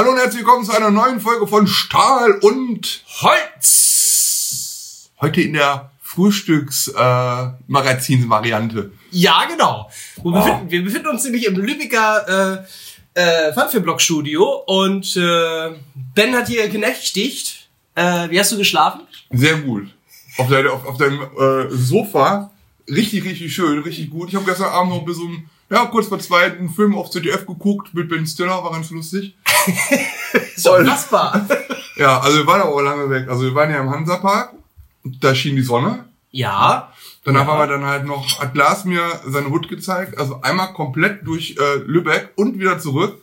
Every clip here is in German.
Hallo und herzlich willkommen zu einer neuen Folge von Stahl und Holz. heute in der Frühstücks-Magazins-Variante. Ja, genau. Wir, befinden, wir befinden uns nämlich im Lübecker äh, äh, Funfilm-Blog-Studio und äh, Ben hat hier genächtigt. Äh, wie hast du geschlafen? Sehr gut. Auf, deine, auf, auf deinem äh, Sofa. Richtig, richtig schön, richtig gut. Ich habe gestern Abend noch bis um, ja, kurz vor zwei einen Film auf ZDF geguckt mit Ben Stiller, war ganz lustig. Ist doch unfassbar. Ja, also wir waren aber auch lange weg. Also wir waren ja im Hansapark, da schien die Sonne. ja. Danach Ja. haben wir dann halt noch, hat Lars mir seine Hut gezeigt, also einmal komplett durch äh, Lübeck und wieder zurück,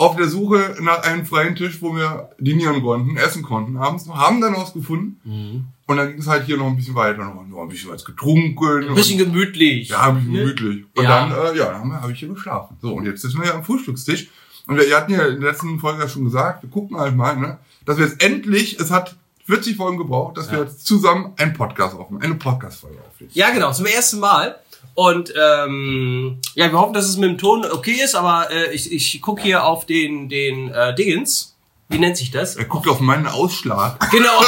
auf der Suche nach einem freien Tisch, wo wir dinieren konnten, essen konnten, abends haben dann was gefunden. Mhm. Und dann ging es halt hier noch ein bisschen weiter, noch, noch ein bisschen was getrunken. Ein bisschen und, gemütlich. ja, ein bisschen Ne? gemütlich. Und Ja. dann, äh, ja, dann habe ich hier geschlafen. So, und jetzt sitzen wir ja am Frühstückstisch. Und wir, wir hatten ja in der letzten Folge ja schon gesagt, wir gucken halt mal, ne, dass wir jetzt endlich, es hat 40 Folgen gebraucht, dass wir Ja. jetzt zusammen einen Podcast aufnehmen, eine Podcast-Folge aufnehmen. Ja, genau, zum ersten Mal. Und ähm, ja, wir hoffen, dass es mit dem Ton okay ist, aber äh, ich, ich gucke hier auf den, den äh, Dingens. Wie nennt sich das? Er guckt auf meinen Ausschlag. Genau.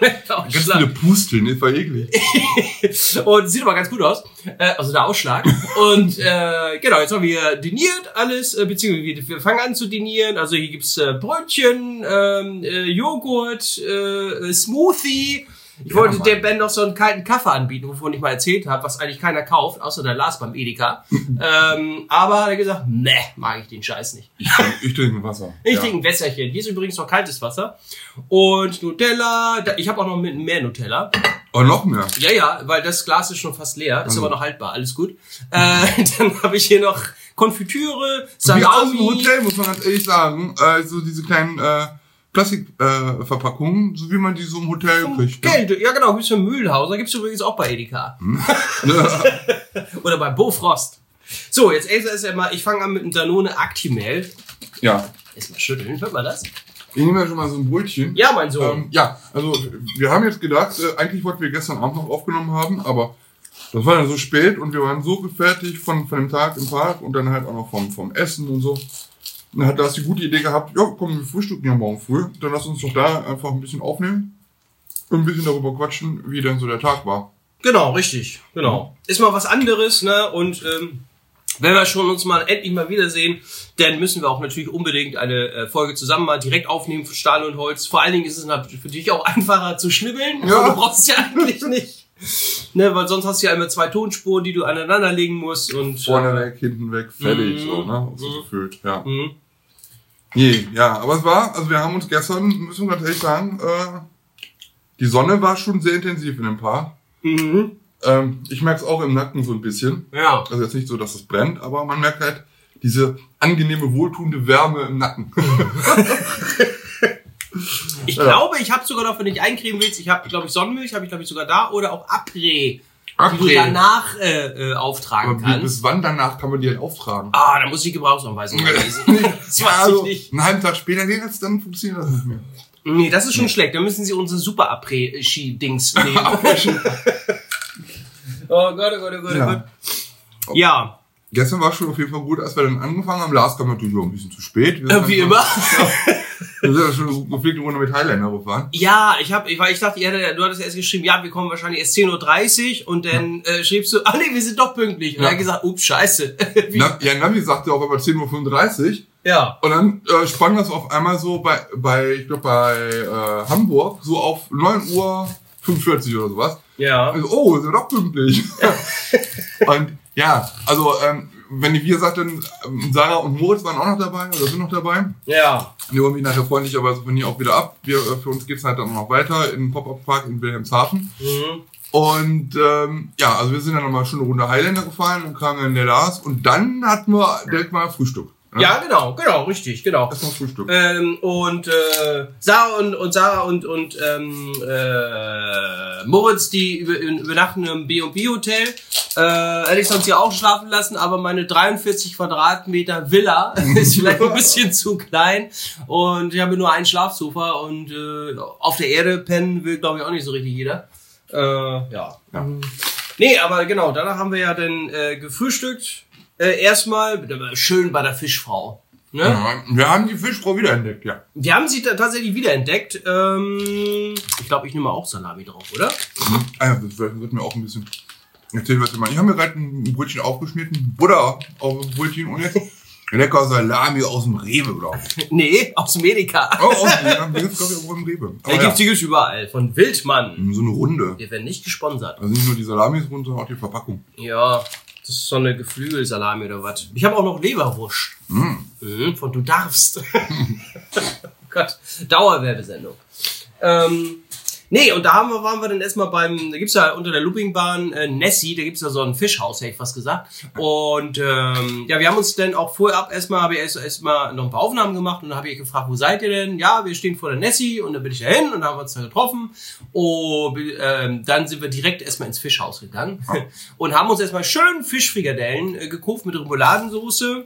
Ganz viele Pusteln, ist war eklig. Und sieht aber ganz gut aus. Äh, also der Ausschlag. Und äh, genau, jetzt haben wir diniert alles, äh, beziehungsweise wir, wir fangen an zu dinieren. Also hier gibt's äh, Brötchen, ähm, äh, Joghurt, äh, Smoothie. Ich Ja, wollte Mann. der Ben noch so einen kalten Kaffee anbieten, wovon ich mal erzählt habe, was eigentlich keiner kauft, außer der Lars beim Edeka. ähm, aber hat er gesagt, ne, mag ich den Scheiß nicht. Ich, trinke- ich trinke Wasser. Ich ja. trinke ein Wässerchen. Hier ist übrigens noch kaltes Wasser. Und Nutella. Ich habe auch noch mehr Nutella. Oh, noch mehr. Ja, ja, weil das Glas ist schon fast leer, ist Mhm. aber noch haltbar, alles gut. Äh, dann habe ich hier noch Konfitüre, Wie aus dem Salami. Hotel, muss man ganz ehrlich sagen. Äh, so diese kleinen äh, Plastikverpackungen, äh, so wie man die so im Hotel kriegt. Ne? Geld, ja genau, gibt's für Mühlhauser, gibt's übrigens auch bei Edeka. Hm. Oder bei Bofrost. So, jetzt erst erst einmal, ich fange an mit einem Danone Actimel. ja. Erstmal schütteln, hört man das? Ich nehme ja schon mal so ein Brötchen. Ja, mein Sohn. Ähm, ja, also wir haben jetzt gedacht, äh, eigentlich wollten wir gestern Abend noch aufgenommen haben, aber das war dann so spät und wir waren so gefertigt von, von dem Tag im Park und dann halt auch noch vom, vom Essen und so. Dann hat das die gute Idee gehabt, ja komm, wir frühstücken ja morgen früh, dann lass uns doch da einfach ein bisschen aufnehmen und ein bisschen darüber quatschen, wie denn so der Tag war. Genau, richtig, genau. Ist mal was anderes, ne? Und ähm, wenn wir schon uns mal endlich mal wiedersehen, dann müssen wir auch natürlich unbedingt eine äh, Folge zusammen mal direkt aufnehmen für Stahl und Holz. Vor allen Dingen ist es natürlich für dich auch einfacher zu schnibbeln. Ja. Du brauchst es ja eigentlich nicht. Ne, weil sonst hast du ja immer zwei Tonspuren, die du aneinander legen musst und Vorne äh, weg, hinten weg, fertig, Mhm. so, ne? So Mhm. gefühlt, ja. mhm. Nee, ja, aber es war, also wir haben uns gestern, müssen wir ganz ehrlich sagen, äh, die Sonne war schon sehr intensiv in dem Park. Mhm. Ähm, ich merke es auch im Nacken so ein bisschen. Ja. Also jetzt nicht so, dass es brennt, aber man merkt halt diese angenehme, wohltuende Wärme im Nacken. Ich Ja. glaube, ich habe sogar noch, wenn du dich eincremen willst, ich habe, glaube ich, Sonnenmilch, habe ich, glaube ich, sogar da oder auch Après, die du danach äh, äh, auftragen aber kannst. bis wann danach kann man die halt auftragen? Ah, da muss ich die Gebrauchsanweisung lesen. Das Ja, weiß also, ich nicht. einen halben Tag später geht es, dann funktioniert das nicht mehr. Nee, das ist schon schlecht. Da müssen sie unsere super Après-Ski-Dings nehmen. oh Gott, oh Gott, oh Gott, oh Ja. Gott. Ja, Gestern war es schon auf jeden Fall gut, als wir dann angefangen haben. Lars kam natürlich auch ein bisschen zu spät. Wir äh, wie dann- immer. Wir sind ja schon eine gepflegte Runde mit Highlander gefahren. Ja, ich hab, ich, weil ich dachte, ihr hattet, du hattest erst geschrieben, ja, wir kommen wahrscheinlich erst 10.30 Uhr und dann äh, schriebst du, ah nee, wir sind doch pünktlich. Und Ja. er hat gesagt, ups, scheiße. Na, ja, Navi sagte auf einmal 10.35 Uhr. Ja. Und dann äh, sprang das auf einmal so bei, bei ich glaube bei äh, Hamburg so auf 9 Uhr 45 oder sowas. Ja. Also, oh, sind wir doch pünktlich. und ja, also ähm, wenn wir sagt, dann ähm, Sarah und Moritz waren auch noch dabei oder sind noch dabei. Ja. Die holen mich nachher freundlicherweise von hier auch wieder ab. Wir, äh, für uns geht's halt dann noch weiter in Pop-Up-Park in Wilhelmshaven. Mhm. Und ähm, ja, also wir sind dann nochmal schon eine Runde Highlander gefahren und kamen dann in der Lars und dann hatten wir direkt mal Frühstück. Ne? Ja, genau, genau, richtig, genau. Erstmal Frühstück. Ähm, und äh, Sarah und, und Sarah und, und ähm, äh, Moritz, die über, übernachten im B&B Hotel. Äh, hätte ich sonst hier auch schlafen lassen, aber meine 43 Quadratmeter Villa ist vielleicht ein bisschen zu klein und ich habe nur ein Schlafsofa und äh, auf der Erde pennen will, glaube ich, auch nicht so richtig jeder. Äh, ja. Ja. Nee, aber genau, danach haben wir ja dann äh, gefrühstückt. Äh, erstmal schön bei der Fischfrau. Ne? Ja, wir haben die Fischfrau wiederentdeckt, ja. Wir haben sie tatsächlich wiederentdeckt. Ähm, ich glaube, ich nehme auch Salami drauf, oder? Ah ja, das wird mir auch ein bisschen erzählen, was wir machen. Ich habe mir gerade ein Brötchen aufgeschnitten, Butter auf dem Brötchen und jetzt lecker Salami aus dem Rewe, glaube ich. Nee, aus Medica. Oh, aus ja, die gibt's, glaube ich, auch im Rewe. Da Aber gibt's ja, die gibt's überall. Von Wildmann. so eine Runde. Wir werden nicht gesponsert. Also nicht nur die Salamis rund, sondern auch die Verpackung. Ja, das ist so eine Geflügelsalami oder was. Ich habe auch noch Leberwurst. Mhm, von Du darfst. oh Gott, Dauerwerbesendung. Ähm, nee, und da haben wir, waren wir dann erstmal beim, da gibt's ja unter der Loopingbahn äh, Nessie, da gibt's ja so ein Fischhaus, hätte ich fast gesagt. Und ähm, ja, wir haben uns dann auch vorab erstmal, habe ich erst erstmal noch ein paar Aufnahmen gemacht und dann habe ich gefragt, wo seid ihr denn? Ja, wir stehen vor der Nessie und dann bin ich da hin und dann haben wir uns da getroffen. Und ähm, dann sind wir direkt erstmal ins Fischhaus gegangen und haben uns erstmal schön Fischfrikadellen äh, gekauft mit Remouladensoße.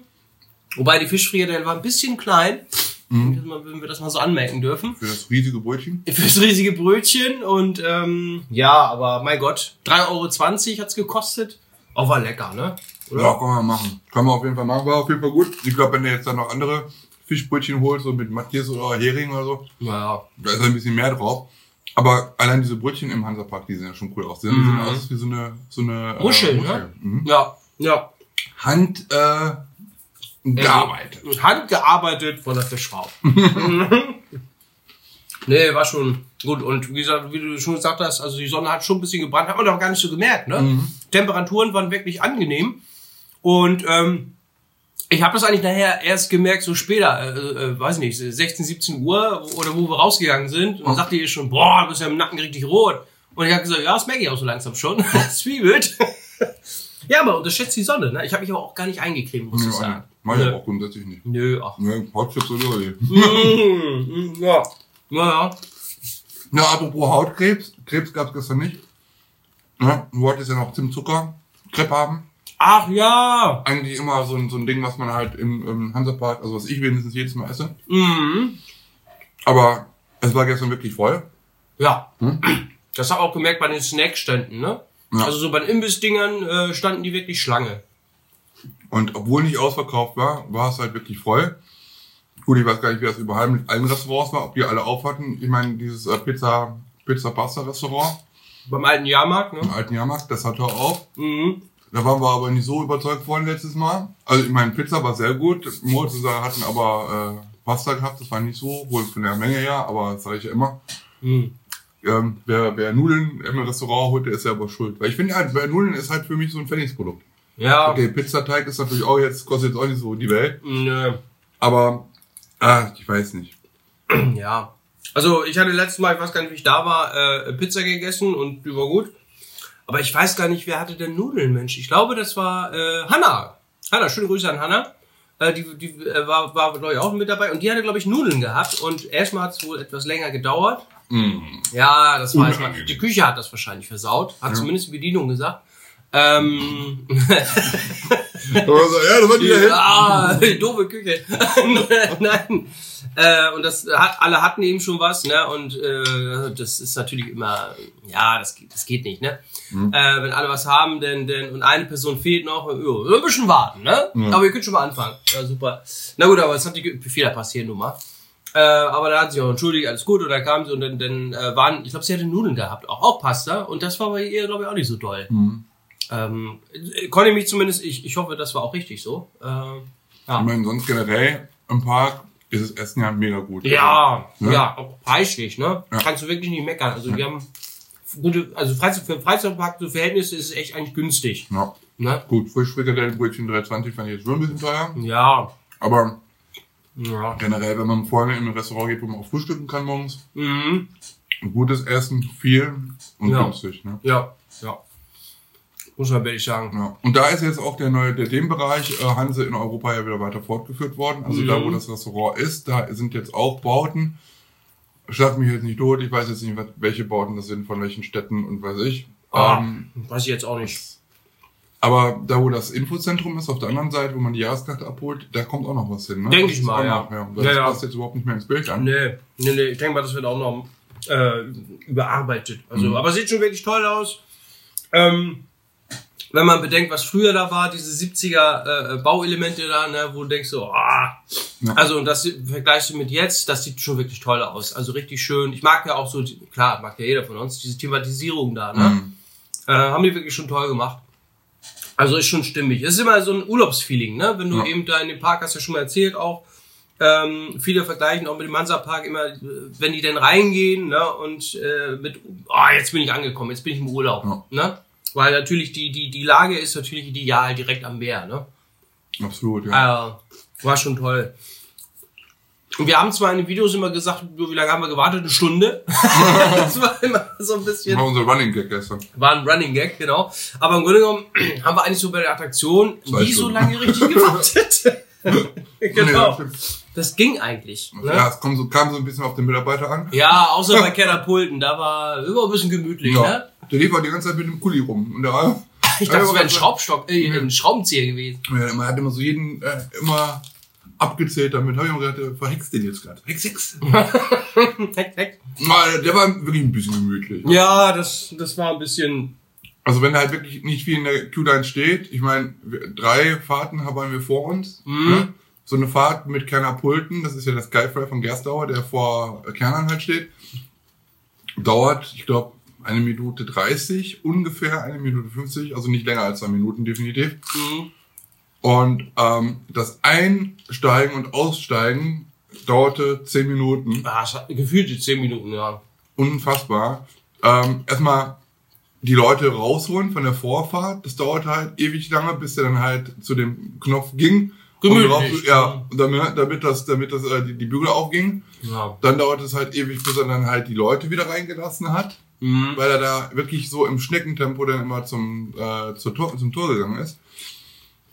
Wobei die Fischfrikadelle war ein bisschen klein, wenn wir das mal so anmerken dürfen. Für das riesige Brötchen. Fürs riesige Brötchen und ähm, ja, aber mein Gott, 3,20 Euro hat's gekostet. Auch war lecker, ne? Oder? Ja, kann man machen. Kann man auf jeden Fall machen. War auf jeden Fall gut. Ich glaube, wenn du jetzt dann noch andere Fischbrötchen holst, so mit Matthias oder Hering oder so, Ja, da ist ein bisschen mehr drauf. Aber allein diese Brötchen im Hansapark, die sehen ja schon cool aus. Die sehen aus wie so eine, so eine äh, Muscheln, ne? Mhm. ja, ja. Hand äh, gearbeitet. Handgearbeitet von der Fischfrau. nee, war schon gut. Und wie gesagt, wie du schon gesagt hast, also die Sonne hat schon ein bisschen gebrannt, hat man doch gar nicht so gemerkt. Ne? Temperaturen waren wirklich angenehm. Und ähm, ich habe das eigentlich nachher erst gemerkt, so später, äh, äh, weiß nicht, 16, 17 Uhr oder wo wir rausgegangen sind. Und dann sagte ihr schon, boah, du bist ja im Nacken richtig rot. Und ich habe gesagt, ja, das merke ich auch so langsam schon. Zwiebelt. ja, aber unterschätzt die Sonne. Ne? Ich habe mich aber auch gar nicht eingecremt, muss ich sagen. Mach ich Nö. auch grundsätzlich nicht. Nö, ach. Ne, Hautchips oder. Mm, mm, ja. Ja, ja. Ja, apropos Hautkrebs. Krebs gab's gestern nicht. Ja, du wolltest ja noch Zimtzucker Crepe haben. Ach ja. Eigentlich immer so ein, so ein Ding, was man halt im, im Hansapark, also was ich wenigstens jedes Mal esse. Mhm. Aber es war gestern wirklich voll. Ja. Das habe ich auch gemerkt bei den Snackständen, ne? Ja. Also so bei den Imbissdingern äh, standen die wirklich Schlange. Und obwohl nicht ausverkauft war, war es halt wirklich voll. Gut, ich weiß gar nicht, wie das überall mit allen Restaurants war, ob die alle auf hatten. Ich meine, dieses äh, Pizza, Pizza Pasta Restaurant Beim alten Jahrmarkt, ne? im alten Jahrmarkt, das hatte auf. Mhm. Da waren wir aber nicht so überzeugt von letztes Mal. Also ich meine, Pizza war sehr gut. Moritz hatten aber äh, Pasta gehabt, das war nicht so, wohl von der Menge her, aber das sage ich ja immer. Mhm. Ähm, wer, wer Nudeln im Restaurant holt, der ist selber schuld. Weil ich finde halt, wer Nudeln ist halt für mich so ein Pfennigsprodukt. Ja. Okay, Pizzateig ist natürlich auch jetzt, kostet jetzt auch nicht so die Welt. Nö. Aber, ah, ich weiß nicht. Ja. Also ich hatte letztes Mal, ich weiß gar nicht, wie ich da war, äh, Pizza gegessen und die war gut. Aber ich weiß gar nicht, wer hatte denn Nudeln, Mensch. Ich glaube, das war äh, Hanna. Hanna, schöne Grüße an Hanna. Äh, die die äh, war, war glaube ich, auch mit dabei. Und die hatte, glaube ich, Nudeln gehabt. Und erstmal hat es wohl etwas länger gedauert. Ja, das weiß man. Die Küche hat das wahrscheinlich versaut. Hat zumindest die Bedienung gesagt. Ähm, ja, das war die da hinten. Ah, doofe Küche. Nein. Äh, und das hat, alle hatten eben schon was, ne? Und äh, das ist natürlich immer, ja, das, geht- das geht nicht, ne? Mhm. Äh, wenn alle was haben, denn, denn und eine Person fehlt noch, jo, ein bisschen warten, ne? Aber ihr könnt schon mal anfangen. Ja, super. Na gut, aber es hat die Fehler passieren nun mal. Äh, aber da hat sie auch entschuldigt, alles gut, und dann kam sie und dann, dann äh, waren, ich glaube, sie hatte Nudeln gehabt, auch, auch Pasta, und das war bei ihr, glaube ich, auch nicht so doll. Mhm. Ähm, äh, konnte ich mich zumindest, ich, ich hoffe, das war auch richtig so. Äh, Ich meine, sonst generell im Park ist das Essen ja mega gut. Ja, Ne? ja, auch preislich, ne? Ja. Kannst du wirklich nicht meckern. Also die haben gute, also Freizeit, für Freizeitpark so Verhältnisse ist es echt eigentlich günstig. Ja. Ne? Gut, Frischfrikadellenbrötchen 3,20 fand ich jetzt schon ein bisschen teuer. Ja. Aber Ja. generell, wenn man vorne in ein Restaurant geht, wo man auch frühstücken kann morgens, Mhm. gutes Essen, viel und Ja. günstig. Ne? Ja. Ja. Muss man wirklich sagen. Ja. Und da ist jetzt auch der neue, der Themenbereich äh, Hanse in Europa ja wieder weiter fortgeführt worden. Also da, wo das Restaurant ist, da sind jetzt auch Bauten. Schlag mich jetzt nicht tot, ich weiß jetzt nicht, welche Bauten das sind, von welchen Städten und weiß ich. Ah, Ähm, weiß ich jetzt auch nicht. aber da, wo das Infozentrum ist, auf der anderen Seite, wo man die Jahreskarte abholt, da kommt auch noch was hin. Ne? Denk Das ich mal, ja. Noch, ja. Das Ja, passt jetzt überhaupt nicht mehr ins Bild an. Nee, nee, nee. Ich denke mal, das wird auch noch äh, überarbeitet. Also, aber sieht schon wirklich toll aus. Ähm, wenn man bedenkt, was früher da war, diese 70er äh, Bauelemente da, ne, wo du denkst so, ah. Ja. also und das vergleichst du mit jetzt, das sieht schon wirklich toll aus. Also richtig schön. Ich mag ja auch so, klar, mag ja jeder von uns, diese Thematisierung da, ne? Mhm. Äh, haben die wirklich schon toll gemacht. Also ist schon stimmig. Es ist immer so ein Urlaubsfeeling, ne? Wenn du Ja. eben da in dem Park, hast du ja schon mal erzählt auch, ähm, viele vergleichen auch mit dem Mansa-Park immer, äh, wenn die denn reingehen, ne, und äh, mit, oh, jetzt bin ich angekommen, jetzt bin ich im Urlaub, Ja. ne? Weil natürlich die, die, die Lage ist natürlich ideal direkt am Meer, ne? Absolut, ja. Äh, war schon toll. Und wir haben zwar in den Videos immer gesagt, wie lange haben wir gewartet? Eine Stunde. das war immer so ein bisschen Das war unser Running Gag gestern. war ein Running Gag, genau. Aber im Grunde genommen haben wir eigentlich so bei der Attraktion Zwei nie so Stunden. lange richtig gewartet. Genau. das ging eigentlich. Ne? Ja, es kam so, kam so ein bisschen auf den Mitarbeiter an. Ja, außer bei Catapulten, da war immer ein bisschen gemütlich, Ja. ne? Der lief auch die ganze Zeit mit dem Kuli rum. Und der, Ich dachte, es wäre ein Schraubstock, äh, ein Schraubenzieher gewesen. Ja, man hat immer so jeden äh, immer abgezählt damit. Habe ich mir gedacht, der verhext den jetzt gerade. Hex, hex. Heck, heck. Na, Der war wirklich ein bisschen gemütlich. Ja, das, das war ein bisschen. Also wenn halt wirklich nicht viel in der Q-Line steht, ich meine, drei Fahrten haben wir vor uns. Mhm. Ne? So eine Fahrt mit Kerner Pulten, das ist ja der Skyfly von Gerstauer, der vor Kernern halt steht. Dauert, ich glaube, eine Minute 30, ungefähr eine Minute 50, also nicht länger als zwei Minuten definitiv. Mhm. Und ähm, das Einsteigen und Aussteigen dauerte zehn Minuten. Ah, es hat gefühlt die 10 Minuten, ja. Unfassbar. Ähm, erstmal die Leute rausholen von der Vorfahrt. Das dauert halt ewig lange, bis der dann halt zu dem Knopf ging. Gemütlich. drauf- ja, damit, damit das, damit das äh, die, die Bügel aufging. ja. Dann dauert es halt ewig, bis er dann halt die Leute wieder reingelassen hat, Mhm. weil er da wirklich so im Schneckentempo dann immer zum, äh, zur Tor, zum Tor gegangen ist.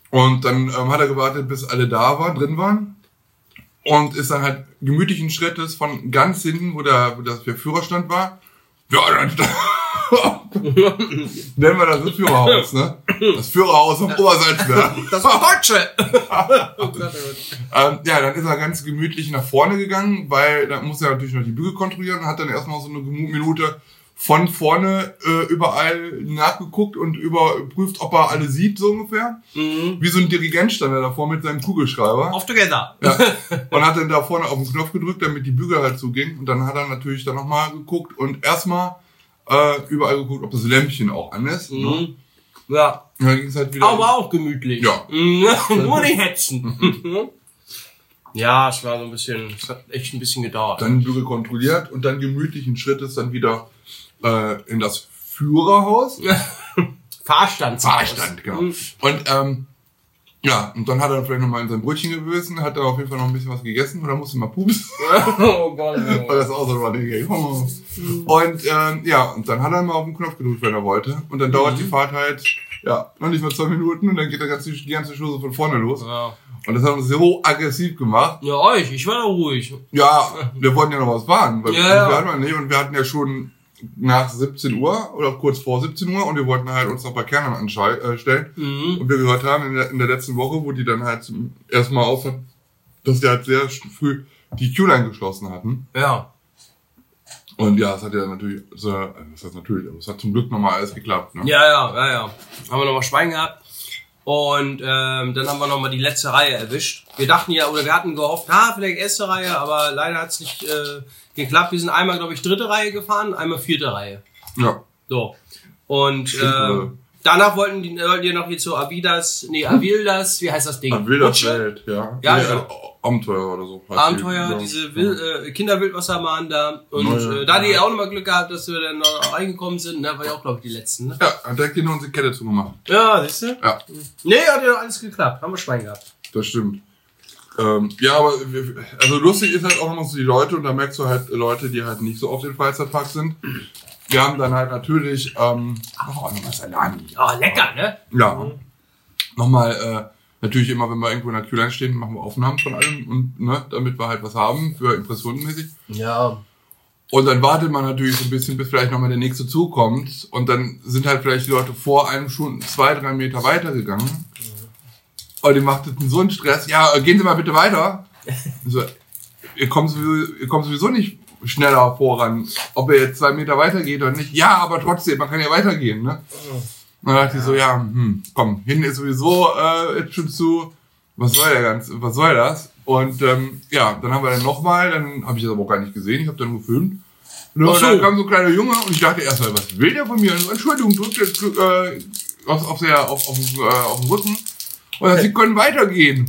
Und dann ähm, hat er gewartet, bis alle da waren, drin waren. Und ist dann halt gemütlichen Schrittes von ganz hinten, wo der, wo das der Führerstand war. Ja, dann nennen wir das das Führerhaus, ne? Das Führerhaus am Obersalzberg. Das war Deutsche! oh oh. Ähm, ja, dann ist er ganz gemütlich nach vorne gegangen, weil dann muss er natürlich noch die Bügel kontrollieren und hat dann erstmal so eine Minute von vorne äh, überall nachgeguckt und überprüft, ob er alle sieht, so ungefähr. Mhm. Wie so ein Dirigent stand er davor mit seinem Kugelschreiber. Off together. Ja. Und hat dann da vorne auf den Knopf gedrückt, damit die Bügel halt zugingen. Und dann hat er natürlich dann nochmal geguckt und erstmal äh, überall geguckt, ob das Lämpchen auch an ist. Ne? Mhm. Ja. Und dann ging es halt wieder. Aber auch gemütlich. Ja. Mhm. Nur nicht hetzen. ja, es war so ein bisschen, es hat echt ein bisschen gedauert. dann Bügel kontrolliert und dann gemütlichen Schrittes dann wieder äh, in das Führerhaus. Fahrstand. Fahrstand, genau. Mhm. Und ähm, ja, und dann hat er vielleicht nochmal in sein Brötchen gebissen, hat er auf jeden Fall noch ein bisschen was gegessen und dann musste mal pupsen. oh Gott. oh Weil das auch so Running Gag. Und ähm, ja, und dann hat er mal auf den Knopf gedrückt, wenn er wollte. Und dann dauert die Fahrt halt, ja, noch nicht mal zwei Minuten und dann geht der ganze, die ganze Chose von vorne los. Ja. Und das hat uns so aggressiv gemacht. ja, euch, ich war da ruhig. Ja, wir wollten ja noch was fahren. Weil Ja, ja. Wir hatten, nee, und wir hatten ja schon nach 17 Uhr oder kurz vor 17 Uhr und wir wollten halt uns noch bei Kernern anstellen. Mhm. Und wir gehört haben in der, in der letzten Woche, wo die dann halt zum ersten Mal auf hat, dass die halt sehr früh die Q-Line geschlossen hatten. Ja. Und ja, es hat ja natürlich, äh, das heißt natürlich, aber es hat zum Glück nochmal alles geklappt. Ne? Ja, ja, ja, ja. Haben wir nochmal Schwein gehabt. Und ähm, dann haben wir nochmal die letzte Reihe erwischt. Wir dachten ja, oder wir hatten gehofft, ah, vielleicht erste Reihe, aber leider hat es nicht äh, geklappt. Wir sind einmal, glaube ich, dritte Reihe gefahren, einmal vierte Reihe. Ja. So. Und ähm, danach wollten die wollten die noch hier zu Avidas, nee, Avildas, wie heißt das Ding? Rutsche? Welt, ja. Ja, nee, genau. Abenteuer oder so. heißt Abenteuer, die, ja. diese Wil äh, Kinderwildwasserbahn da. Und Ja, ja. äh, da die auch nochmal Glück gehabt, dass wir dann noch reingekommen sind. Ne? War ja auch, glaube ich, die letzten. Ne? Ja, hat direkt hinter uns die Kette zugemacht. Ja, siehst du? Ja, Nee, hat ja alles geklappt. Haben wir Schwein gehabt. das stimmt. Ähm, ja, aber wir, also lustig ist halt auch immer so die Leute und da merkst du halt Leute, die halt nicht so auf den Freizeitpark sind. Wir haben dann halt natürlich, ähm, oh, nochmal Salami. Oh, lecker, ne? Ja. Nochmal, äh, natürlich immer, wenn wir irgendwo in der Q-Line stehen, machen wir Aufnahmen von allem und, ne, damit wir halt was haben für impressionenmäßig. Ja. Und dann wartet man natürlich so ein bisschen, bis vielleicht nochmal der nächste Zug kommt. Und dann sind halt vielleicht die Leute vor einem schon zwei, drei Meter weitergegangen. Und die machten so einen Stress. Ja, gehen Sie mal bitte weiter. So, ihr, kommt sowieso, ihr kommt sowieso nicht schneller voran. Ob ihr jetzt zwei Meter weitergeht oder nicht. Ja, aber trotzdem, man kann ja weitergehen. Ne? Und dann dachte ich so, ja, hm, komm, hinten ist sowieso äh, jetzt schon zu. Was soll der ganze, was soll das? Und ähm, ja, dann haben wir dann nochmal, dann habe ich das aber auch gar nicht gesehen, ich habe dann gefilmt. Und Ach so. dann kam so ein kleiner Junge und ich dachte erstmal, was will der von mir? Und, Entschuldigung, drückt jetzt äh, auf, auf, der, auf, auf, äh, auf den Rücken. Und dann, sie können weitergehen.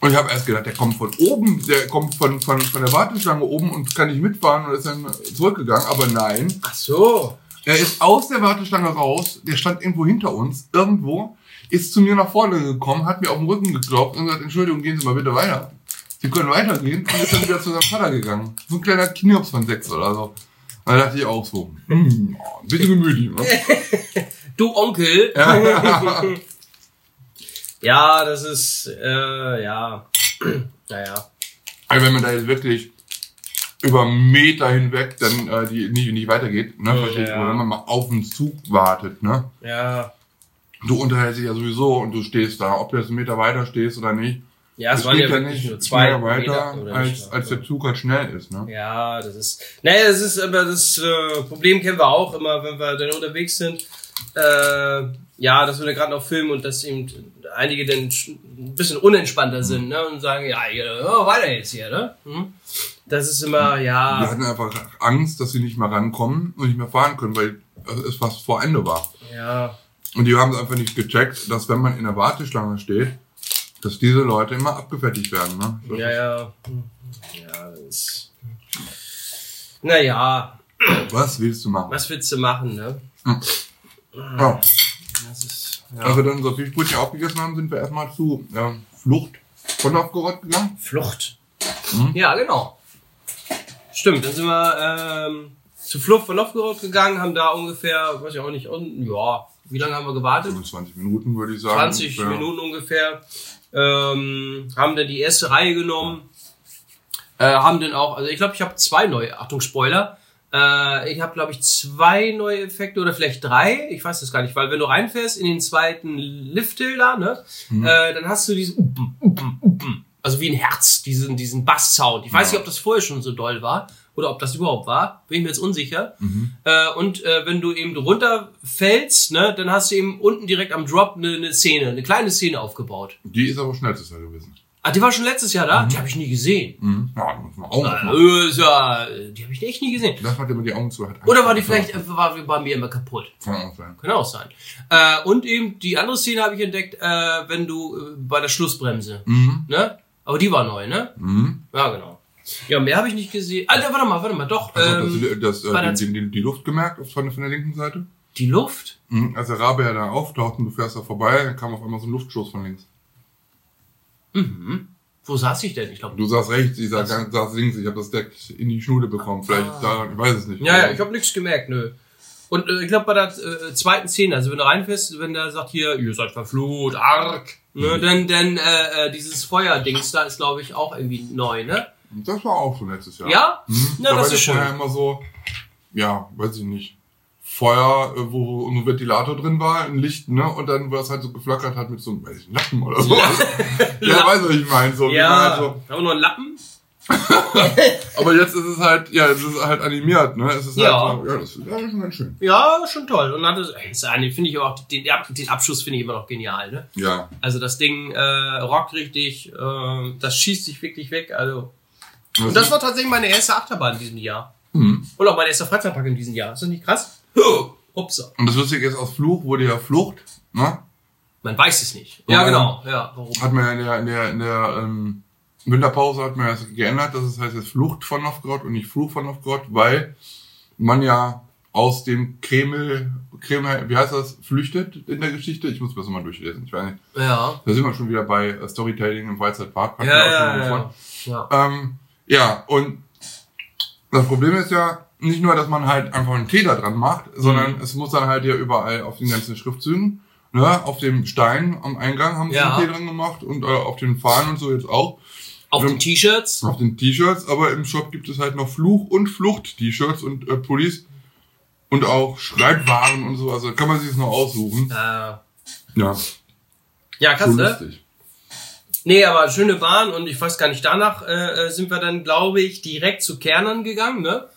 Und ich habe erst gedacht, der kommt von oben, der kommt von, von, von der Warteschlange oben und kann nicht mitfahren und ist dann zurückgegangen. Aber nein, Ach so. Er ist aus der Warteschlange raus, der stand irgendwo hinter uns, irgendwo, ist zu mir nach vorne gekommen, hat mir auf den Rücken geklopft und gesagt, Entschuldigung, gehen Sie mal bitte weiter. Sie können weitergehen und ist dann wieder zu seinem Vater gegangen. So ein kleiner Knirps von sechs oder so. Da dachte ich auch so, hm, ein bisschen gemütlich. Ne? Du Onkel. Ja. Ja, das ist, äh, ja. naja. Also wenn man da jetzt wirklich über Meter hinweg dann äh, die nicht, nicht weitergeht, ne, Ja. verstehst du, wenn man mal auf den Zug wartet, ne? Ja. Du unterhältst dich ja sowieso und du stehst da, ob du jetzt einen Meter weiter stehst oder nicht. Ja, es Es waren ja ja wirklich nicht nur zwei schneller weiter, Meter, als, nicht? als der Zug halt schnell ist, ne? Ja, das ist. Naja, das ist aber das äh, Problem kennen wir auch immer, wenn wir dann unterwegs sind. Äh, ja, dass wir da gerade noch filmen und dass eben einige dann ein bisschen unentspannter sind, ne? Und sagen, ja, oh, weiter jetzt hier, ne? Hm? Das ist immer, ja. hatten einfach Angst, dass sie nicht mehr rankommen und nicht mehr fahren können, weil es fast vor Ende war. Ja. Und die haben es einfach nicht gecheckt, dass wenn man in der Warteschlange steht, dass diese Leute immer abgefertigt werden, ne? Das Ja, ja. Hm. Ja, das ist. Naja, Was willst du machen? was willst du machen, ne? Ja. Das ist. Als wir dann so viel Brötchen aufgegessen haben, sind wir erstmal zu ähm, Flucht von Novgorod gegangen. Flucht. Mhm. Ja, genau. Stimmt, dann sind wir ähm, zu Flucht von Novgorod gegangen, haben da ungefähr, weiß ich auch nicht, unten, ja, wie lange haben wir gewartet? 25 Minuten würde ich sagen. 20 ungefähr. Minuten ungefähr. Ähm, haben dann die erste Reihe genommen. Äh, haben dann auch, also ich glaube, ich habe zwei neue, Achtung, Spoiler. Äh, ich habe, glaube ich, zwei neue Effekte oder vielleicht drei. Ich weiß das gar nicht, weil wenn du reinfährst in den zweiten Lifthill da, ne, äh, dann hast du diesen. Also wie ein Herz, diesen, diesen Bass-Sound. Ich weiß nicht, ob das vorher schon so doll war oder ob das überhaupt war. Bin ich mir jetzt unsicher. Äh, und äh, wenn du eben runterfällst, ne, dann hast du eben unten direkt am Drop eine, eine Szene, eine kleine Szene aufgebaut. Die ist aber schnellstes Jahr gewesen. Ah, die war schon letztes Jahr da? Die habe ich nie gesehen. Mhm. Ja, muss man auch Äh, ja, die habe ich echt nie gesehen. Das hat immer die Augen zu. Hat Oder war die vielleicht, äh, war bei mir immer kaputt? Kann auch sein. Kann auch sein. Äh, und eben die andere Szene habe ich entdeckt, äh, wenn du äh, bei der Schlussbremse. Mhm. Ne? Aber die war neu, ne? Mhm. Ja, genau. Ja, mehr habe ich nicht gesehen. Ah, da, warte mal, warte mal, doch. Also, ähm, das, das, äh, die, die, die Luft gemerkt auf- von, von der linken Seite. die Luft? Mhm. Als der Rabe ja da auftaucht und du fährst da vorbei, dann kam auf einmal so ein Luftstoß von links. Mhm. Wo saß ich denn? Ich glaube. Du saß rechts, ich saß, ganz, saß links, ich habe das direkt in die Schnude bekommen. Vielleicht, Ah. da, ich weiß es nicht. Ja, ja, ich habe nichts gemerkt, nö. Und äh, ich glaube bei der äh, zweiten Szene, also wenn du reinfährst, wenn der sagt hier, ihr seid verflucht, arg, ne, dann, dann äh, äh, dieses Feuerdings da ist, glaube ich, auch irgendwie neu, ne? Das war auch schon letztes Jahr. Ja? Mhm. Na, da das war ist ja vorher schön. immer so, ja, weiß ich nicht, Feuer, äh, wo ein Ventilator drin war, ein Licht, ne, und dann, wo das halt so geflackert hat mit so einem, weiß ich, Lappen oder so. ja, weiß was ich meine, so. Ja, Halt so. haben wir noch einen Lappen? Aber jetzt ist es halt, ja, es ist halt animiert, ne, es ist Ja. halt ja, das ist ja, schon ganz schön. Ja, schon toll. Und dann hat es, finde ich auch, den, den Abschuss finde ich immer noch genial, ne? Ja, Also das Ding äh, rockt richtig, äh, das schießt sich wirklich weg, also. das Und das war tatsächlich meine erste Achterbahn in diesem Jahr. Mhm. Und auch mein erster Freizeitpark in diesem Jahr. Ist das nicht krass? Upsa. Und das Lustige ist, aus Fluch wurde ja Flucht, ne, Man weiß es nicht. Ja, Ja. genau. Ja, warum? hat man ja in der, in der, in der ähm, Winterpause hat man das geändert, dass es heißt jetzt Flucht von Novgorod und nicht Fluch von Novgorod, weil man ja aus dem Kreml, Kreml, wie heißt das, flüchtet in der Geschichte. Ich muss das mal durchlesen, ich weiß nicht. Ja. Da sind wir schon wieder bei äh, Storytelling im Freizeitpark. Ja, ja, ja, ja. ja. Ähm, ja, und das Problem ist ja nicht nur, dass man halt einfach einen T da dran macht, sondern es muss dann halt ja überall auf den ganzen Schriftzügen, ne, auf dem Stein am Eingang haben sie Ja. einen T dran gemacht und äh, auf den Fahnen und so jetzt auch. Auf den T-Shirts. Auf den T-Shirts, aber im Shop gibt es halt noch Fluch- und Flucht-T-Shirts und äh, Pullis und auch Schreibwaren und so, also kann man sich das noch aussuchen. Äh, Ja, ja, krass, ne? Nee, aber schöne Bahn und ich weiß gar nicht, danach äh, äh, sind wir dann, glaube ich, direkt zu Kernern gegangen, ne?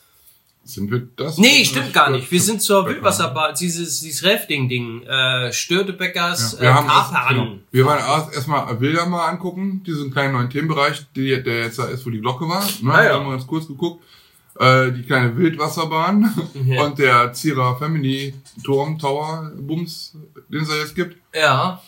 Sind wir das? Nee, stimmt gar nicht. Wir sind zur. Wildwasserbahn, dieses, dieses Rafting-Ding, äh, Störtebeckers, Ja, wir äh, haben erst, genau, wir waren erst erstmal Bilder mal angucken, diesen kleinen neuen Themenbereich, die, der jetzt da ist, wo die Glocke war. Ne? Ah, ja. Wir haben ganz kurz geguckt. Äh, die kleine Wildwasserbahn Ja. und der Zierer Family Turm Tower Bums, den es da jetzt gibt. Ja,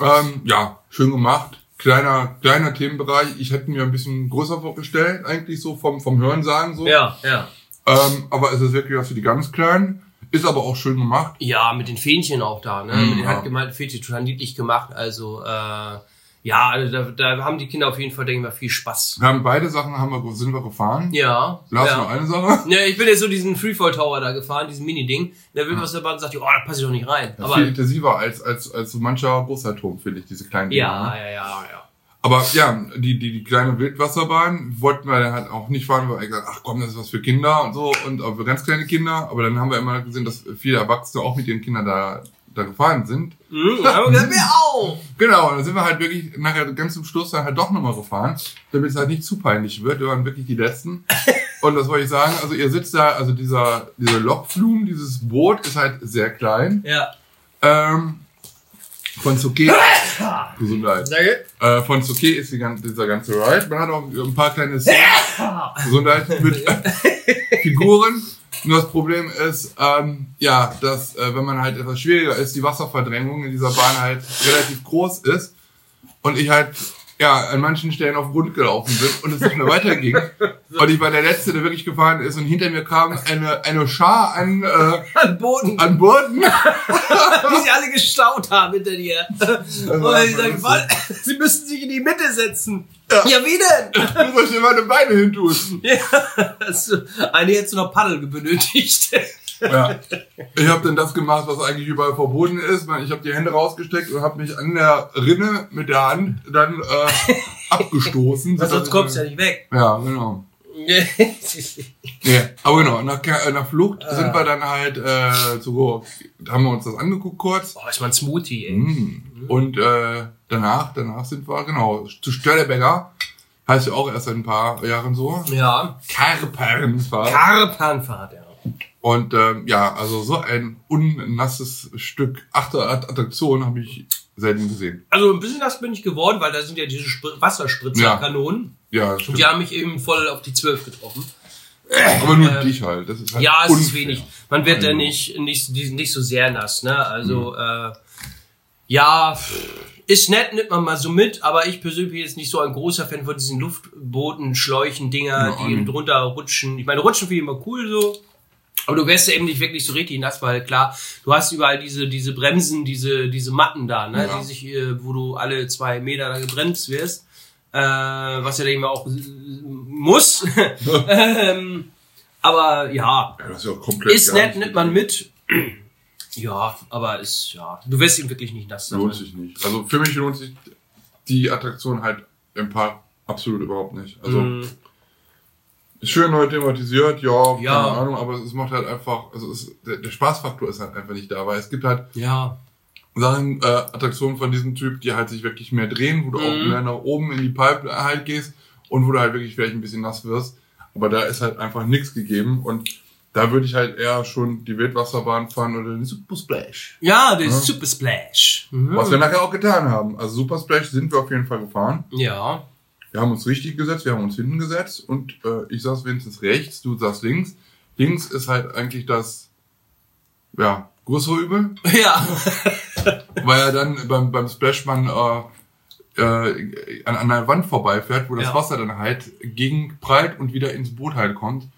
Ähm, ja, schön gemacht. Kleiner, kleiner Themenbereich. Ich hätte mir ein bisschen größer vorgestellt, eigentlich so vom, vom Hörensagen so. ja, ja. Ähm, aber es ist wirklich was für die ganz Kleinen. Ist aber auch schön gemacht. Ja, mit den Fähnchen auch da, ne? Mhm, mit den ja. handgemalten Fähnchen total niedlich gemacht. Also, äh, ja, also da, da haben die Kinder auf jeden Fall, denke ich mal, viel Spaß. Wir haben beide Sachen haben wir, sind wir gefahren. Ja. Lars ja. nur eine Sache. Ja, ich bin jetzt so diesen Freefall Tower da gefahren, diesen Mini-Ding. Der Wildwasserbahn sagt, oh, da passe ich doch nicht rein. Ja, Aber, viel intensiver als, als, als so mancher großer Turm, finde ich, diese kleinen Dinger. ja, ne? ja, ja, ja. Aber ja, die, die, die kleine Wildwasserbahn wollten wir dann halt auch nicht fahren, weil wir gesagt ach komm, das ist was für Kinder und so und auch für ganz kleine Kinder. Aber dann haben wir immer gesehen, dass viele Erwachsene auch mit ihren Kindern da, da gefahren sind. Mhm, dann haben wir auch. Genau, und dann sind wir halt wirklich nachher ganz zum Schluss dann halt doch nochmal gefahren, damit es halt nicht zu peinlich wird. Wir waren wirklich die Letzten. Und was wollte ich sagen? Also ihr sitzt da, also dieser, dieser Lokflum, dieses Boot ist halt sehr klein. Ja. Ähm, von Suke, Gesundheit. Danke. Äh, von Suke ist die ganze, dieser ganze Ride. Man hat auch ein paar kleine Szenen, Gesundheit mit Figuren. Nur das Problem ist, ähm, ja, dass äh, wenn man halt etwas schwieriger ist, die Wasserverdrängung in dieser Bahn halt relativ groß ist und ich halt ja an manchen Stellen auf den Grund gelaufen bin und es nicht mehr weiterging. Und ich war der Letzte, der wirklich gefahren ist und hinter mir kam eine, eine Schar an, äh, An Boden, an Booten. die sie alle gestaut haben hinter dir. Und ich sag, lustig. was? Sie müssen sich in die Mitte setzen. Ja. Ja, wie denn? Du sollst dir meine Beine hin tun. Ja, das, eine hätte noch Paddel benötigt. Ja. Ich habe dann das gemacht, was eigentlich überall verboten ist. Ich habe die Hände rausgesteckt und habe mich an der Rinne mit der Hand dann äh, abgestoßen. Weil sonst kommst du ja nicht weg. Ja, genau. Ja, aber genau, nach, äh, nach Flucht sind wir dann halt äh, so, haben wir uns das angeguckt kurz. Oh, ist mal ein Smoothie, ey. Mm. Und äh, danach, danach sind wir, genau, zu Störleberger. Heißt ja auch erst seit ein paar Jahren so. Ja. Karpernfahrt. Karpanfahrt, ja. Und ähm, ja, also so ein unnasses Stück Achter-Attraktion habe ich selten gesehen. Also ein bisschen nass bin ich geworden, weil da sind ja diese Spr Wasserspritzerkanonen. Ja, Und stimmt. die haben mich eben voll auf die 12 getroffen. aber nur ähm, dich halt. Das ist halt Ja, es ist unfair. wenig. Man wird Also, nicht, nicht, nicht so sehr nass, ne? Also, Mhm. äh, ja, ist nett, nimmt man mal so mit, aber ich persönlich bin jetzt nicht so ein großer Fan von diesen Luftbooten, Schläuchen, Dinger, Ja, die eben drunter rutschen. Ich meine, rutschen finde ich immer cool so. Aber du wärst ja eben nicht wirklich so richtig nass, weil klar, du hast überall diese, diese Bremsen, diese, diese Matten da, ne? Ja. Die sich, äh, wo du alle zwei Meter da gebremst wirst. Äh, was ja eben auch äh, muss. ähm, aber ja, Ja, ist ja ist nett, nimmt man mit. Ja, aber ist, ja, du wirst ihm wirklich nicht nass Lohnt sich nicht. Also für mich lohnt sich die Attraktion halt im Park absolut überhaupt nicht. Also Mm, schön neu thematisiert, ja, Ja. keine Ahnung, aber es macht halt einfach, also es, der, der Spaßfaktor ist halt einfach nicht da, weil es gibt halt ja, Sachen, äh, Attraktionen von diesem Typ, die halt sich wirklich mehr drehen, wo du auch Mhm. mehr nach oben in die Pipe halt gehst und wo du halt wirklich vielleicht ein bisschen nass wirst. Aber da ist halt einfach nichts gegeben und da würde ich halt eher schon die Wildwasserbahn fahren oder den Super Splash. ja, der Ja. Super Splash. Mhm. Was wir nachher auch getan haben. Also Super Splash sind wir auf jeden Fall gefahren. Ja, Wir haben uns richtig gesetzt, wir haben uns hinten gesetzt und äh, ich saß wenigstens rechts, du saß links. Links ist halt eigentlich das, ja, größere Übel, ja, weil er dann beim, beim Splash man äh, äh, an, an einer Wand vorbeifährt, wo das Ja. Wasser dann halt gegenprallt und wieder ins Boot halt kommt.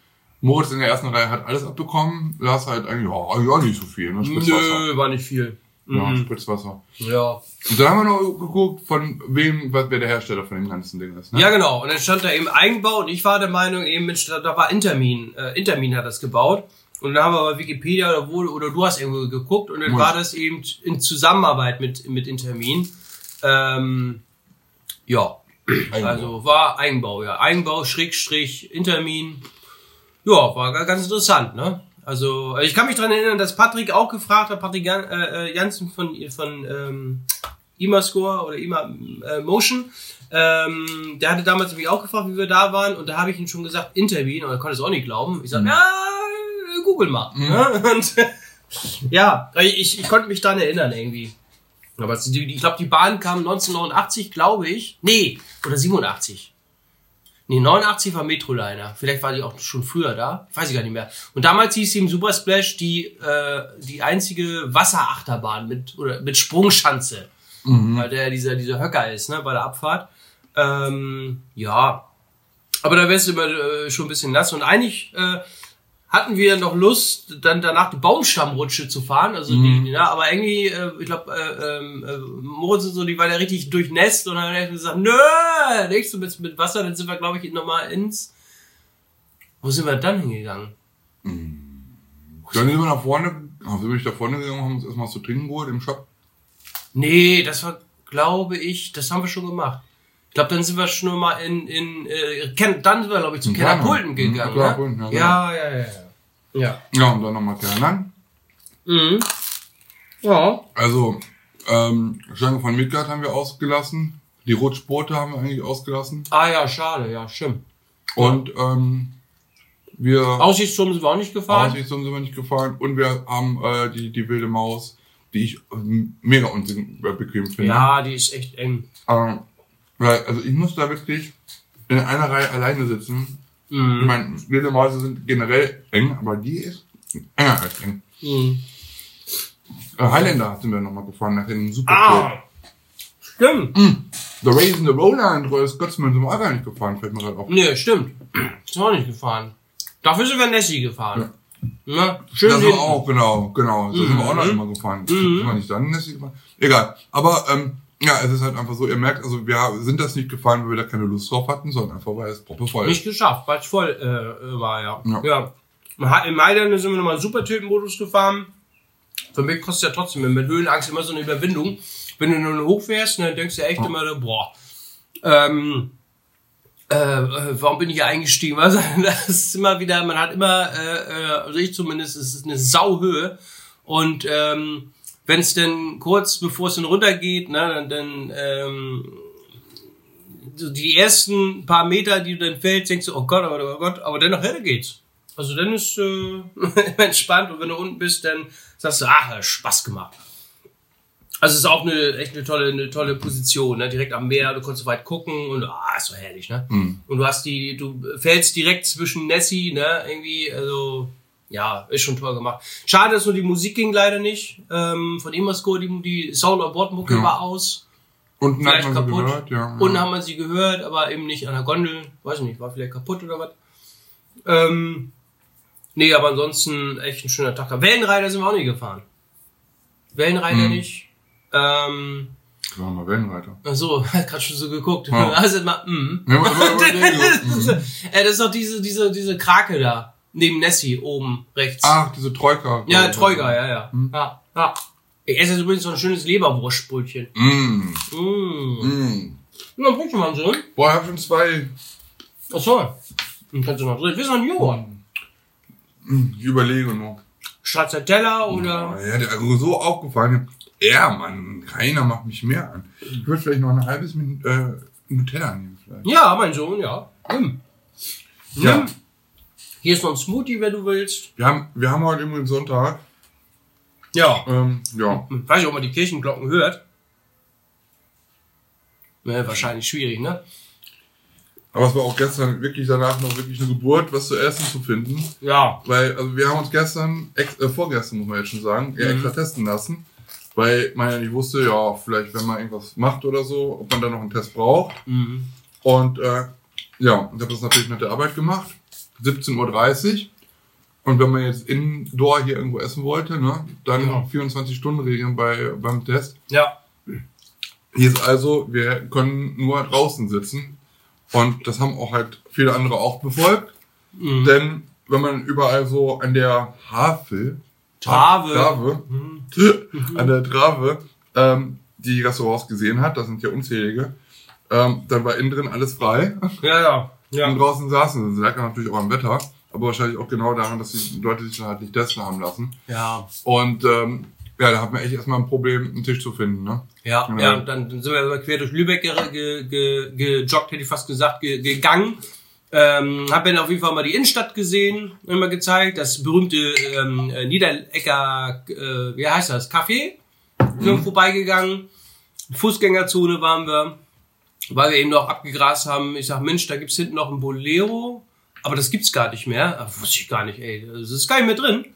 Moritz in der ersten Reihe hat alles abbekommen, Lars halt eigentlich, ja, ja nicht so viel, ne? Nö, war nicht viel. Ja, Mhm. Spritzwasser. Ja. Und dann haben wir noch geguckt, von wem, was wer der Hersteller von dem ganzen Ding ist. Ne? ja, genau. Und dann stand da eben Eigenbau und ich war der Meinung, eben, Mensch, da, war Intermin. Äh, Intermin hat das gebaut. Und dann haben wir bei Wikipedia oder wo, oder du hast irgendwo geguckt und dann Ja. war das eben in Zusammenarbeit mit, mit Intermin. Ähm, ja. Eigenbau. Also war Eigenbau, ja. Eigenbau, Schrägstrich, Intermin. Ja, war ga- ganz interessant, ne? Also, ich kann mich dran erinnern, dass Patrick auch gefragt hat, Patrick Jan, äh, äh, Jansen von, von ähm, IMA-Score oder IMA äh, Motion. Ähm, der hatte damals nämlich auch gefragt, wie wir da waren, und da habe ich ihm schon gesagt, Intermin, und er konnte es auch nicht glauben. Ich sage, Mhm. ja, google mal. Ne? Und, ja, ich, ich konnte mich dran erinnern irgendwie. Aber ich glaube, die Bahn kam 1989, glaube ich. Nee, oder 87. Nee, 89 war Metroliner. Vielleicht war die auch schon früher da. Weiß ich gar nicht mehr. Und damals hieß sie im Super Splash die, äh, die einzige Wasserachterbahn mit, oder mit Sprungschanze. Mhm. Weil der dieser, dieser Höcker ist, ne, bei der Abfahrt. Ähm, ja. Aber da wärst du immer äh, schon ein bisschen nass. Und eigentlich äh, hatten wir noch Lust, dann danach die Baumstammrutsche zu fahren. Also die, die, na, aber irgendwie, äh, ich glaube, äh, ähm, äh, Moritz und so, die waren ja richtig durchnässt und dann haben wir gesagt, nö, nicht so mit, mit Wasser. Dann sind wir, glaube ich, nochmal ins. Wo sind wir dann hingegangen? Dann sind wir nach vorne, also bin ich da vorne gegangen, haben uns erstmal zu trinken geholt im Shop. Nee, das war, glaube ich, das haben wir schon gemacht. Ich glaube, dann sind wir schon mal in, in äh, dann sind wir, glaube ich, zu Kernheim. Mhm, gegangen. Ne? ja, ja, ja, ja, ja. Ja. Und dann nochmal Kernland. Mhm. Ja. Also, ähm, Schlange von Midgard haben wir ausgelassen. Die Rutschboote haben wir eigentlich ausgelassen. Ah ja, schade, ja, stimmt. Und ähm, wir Aussichtsturm sind wir auch nicht gefahren. Aussichtsturm sind wir nicht gefahren. Und wir haben äh, die, die wilde Maus, die ich ähm, mega unbequem finde. ja, die ist echt eng. Ähm, weil, also ich muss da wirklich in einer Reihe alleine sitzen. Ich Mhm. meine, wilde Mäuse sind generell eng, aber die ist enger als eng. Mhm. Äh, Highlander sind wir nochmal gefahren, nach dem Super Ah, stimmt. The Raisin the Roller und Royal Scotsman sind wir auch gar nicht gefahren, fällt mir gerade auf. Nee, stimmt. Ist auch nicht gefahren. Dafür sind wir Nessie gefahren. Ne? Schön das war auch, genau, genau. So sind wir auch noch Mhm. immer gefahren. Sind wir nicht dann Nessie gefahren? Egal. Aber, ähm, ja, es ist halt einfach so, ihr merkt, also wir sind das nicht gefahren, weil wir da keine Lust drauf hatten, sondern einfach, weil es proppevoll ist. Nicht geschafft, weil es voll äh, war, ja. Ja. ja. Im Ha- Im Mailand sind wir nochmal einen Supertötenmodus gefahren. Für mich kostet ja trotzdem mit Höhenangst immer so eine Überwindung. Wenn du nur hochfährst, dann denkst du echt immer, boah, ähm, äh, äh, warum bin ich hier eingestiegen? Also, das ist immer wieder, man hat immer, äh, äh, also ich zumindest, es ist eine Sauhöhe. Und ähm, wenn es denn kurz bevor es dann runtergeht, ne, dann, dann ähm, so die ersten paar Meter, die du dann fällst, denkst du, oh Gott, oh Gott, oh Gott, aber dennoch weiter geht's. Also dann ist äh, entspannt und wenn du unten bist, dann sagst du, ach, Spaß gemacht. Also es ist auch eine echt eine tolle, eine tolle Position, ne? direkt am Meer, du kannst so weit gucken und ah, ist so herrlich, ne? Mhm. Und du hast die, du fällst direkt zwischen Nessie, ne, irgendwie, also ja, ist schon toll gemacht. Schade, dass nur die Musik ging leider nicht. Ähm, von Imasco, die, die Sound on Board Mucke Ja. war aus. Unten hat Vielleicht man sie kaputt. gehört, ja. Unten ja. haben wir sie gehört, aber eben nicht an der Gondel. Weiß ich nicht, war vielleicht kaputt oder was. Ähm, nee, aber ansonsten echt ein schöner Tag. Wellenreiter sind wir auch nicht gefahren. Wellenreiter Mhm. nicht. Ähm, Da waren wir Wellenreiter. ach so, hat gerade schon so geguckt. Ja. Also mal, mm. Ja, aber- aber- aber- das ist doch diese, diese, diese Krake da. Neben Nessie oben rechts. Ach, diese Troika. ja, Treuger, ja, ja. Mhm. ja, ja. Ich esse jetzt übrigens so ein schönes Leberwurstbrötchen. Mm. Mm. Mm. Bringst du mal Sohn? Boah, ich hab schon zwei. Ach so. Dann kannst du noch drin. Wir sind Joghurt. Mm, Ich überlege noch. Stracciatella oder? Ja, der ist so aufgefallen. Ja, Mann, keiner macht mich mehr an. Ich würde vielleicht noch ein halbes mit äh, Nutella nehmen. Vielleicht. Ja, mein Sohn, ja. Nimm. Ja. Nimm. Hier ist noch ein Smoothie, wenn du willst. Wir haben, wir haben heute übrigens Sonntag. Ja. Ähm, ja. Ich weiß nicht, ob man die Kirchenglocken hört. Ne, wahrscheinlich schwierig, ne? Aber es war auch gestern wirklich danach noch wirklich eine Geburt, was zu essen zu finden. Ja. Weil, also wir haben uns gestern, ex, äh, vorgestern muss man jetzt schon sagen, ja, Mhm. extra testen lassen. Weil man ja nicht wusste, ja, vielleicht wenn man irgendwas macht oder so, ob man dann noch einen Test braucht. Mhm. Und äh, ja, ich habe das natürlich nach der Arbeit gemacht. 17.30 Uhr. Und wenn man jetzt indoor hier irgendwo essen wollte, ne, dann Ja. 24 Stunden Regeln bei, beim Test. Ja. Hier ist also, wir können nur draußen sitzen. Und das haben auch halt viele andere auch befolgt. Mhm. Denn wenn man überall so an der Havel, Trave. Trave, Mhm. an der Trave, ähm, die Restaurants gesehen hat, das sind ja unzählige, ähm, dann war innen drin alles frei. Ja, ja. Und Ja. draußen saßen. Das lag natürlich auch am Wetter, aber wahrscheinlich auch genau daran, dass die Leute sich dann halt nicht testen haben lassen. Ja. Und ähm, ja, da hat man echt erstmal ein Problem, einen Tisch zu finden. Ne? Ja, Ja. ja, dann sind wir quer durch Lübeck ge, ge, ge, gejoggt, hätte ich fast gesagt, ge, gegangen. Ähm, hab dann auf jeden Fall mal die Innenstadt gesehen, immer gezeigt, das berühmte ähm, äh, Niederecker, äh, wie heißt das, Café, sind wir vorbeigegangen, Fußgängerzone waren wir, weil wir eben noch abgegrast haben. Ich sag, Mensch, da gibt's hinten noch ein Bolero, aber das gibt's gar nicht mehr. Ach, wusste ich gar nicht, ey, das ist gar nicht mehr drin.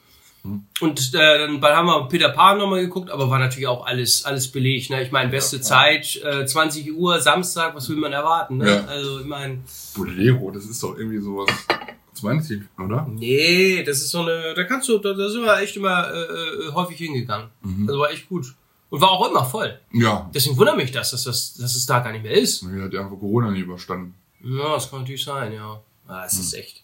Und äh, dann haben wir Peter Pan nochmal geguckt, aber war natürlich auch alles alles belegt. Ne? Ich meine, beste Zeit, äh, 20 Uhr, Samstag, was will man erwarten? Ne? Ja. Also ich meine, Bolero, das ist doch irgendwie sowas 20, oder? nee, das ist so eine, da kannst du, da, da sind wir echt immer äh, äh, häufig hingegangen. Also war echt gut. Und war auch immer voll. Ja. Deswegen wundert mich das, dass, das, dass es da gar nicht mehr ist. Die hat ja einfach Corona nie überstanden. Ja, das kann natürlich sein, ja. Ah, es ist echt.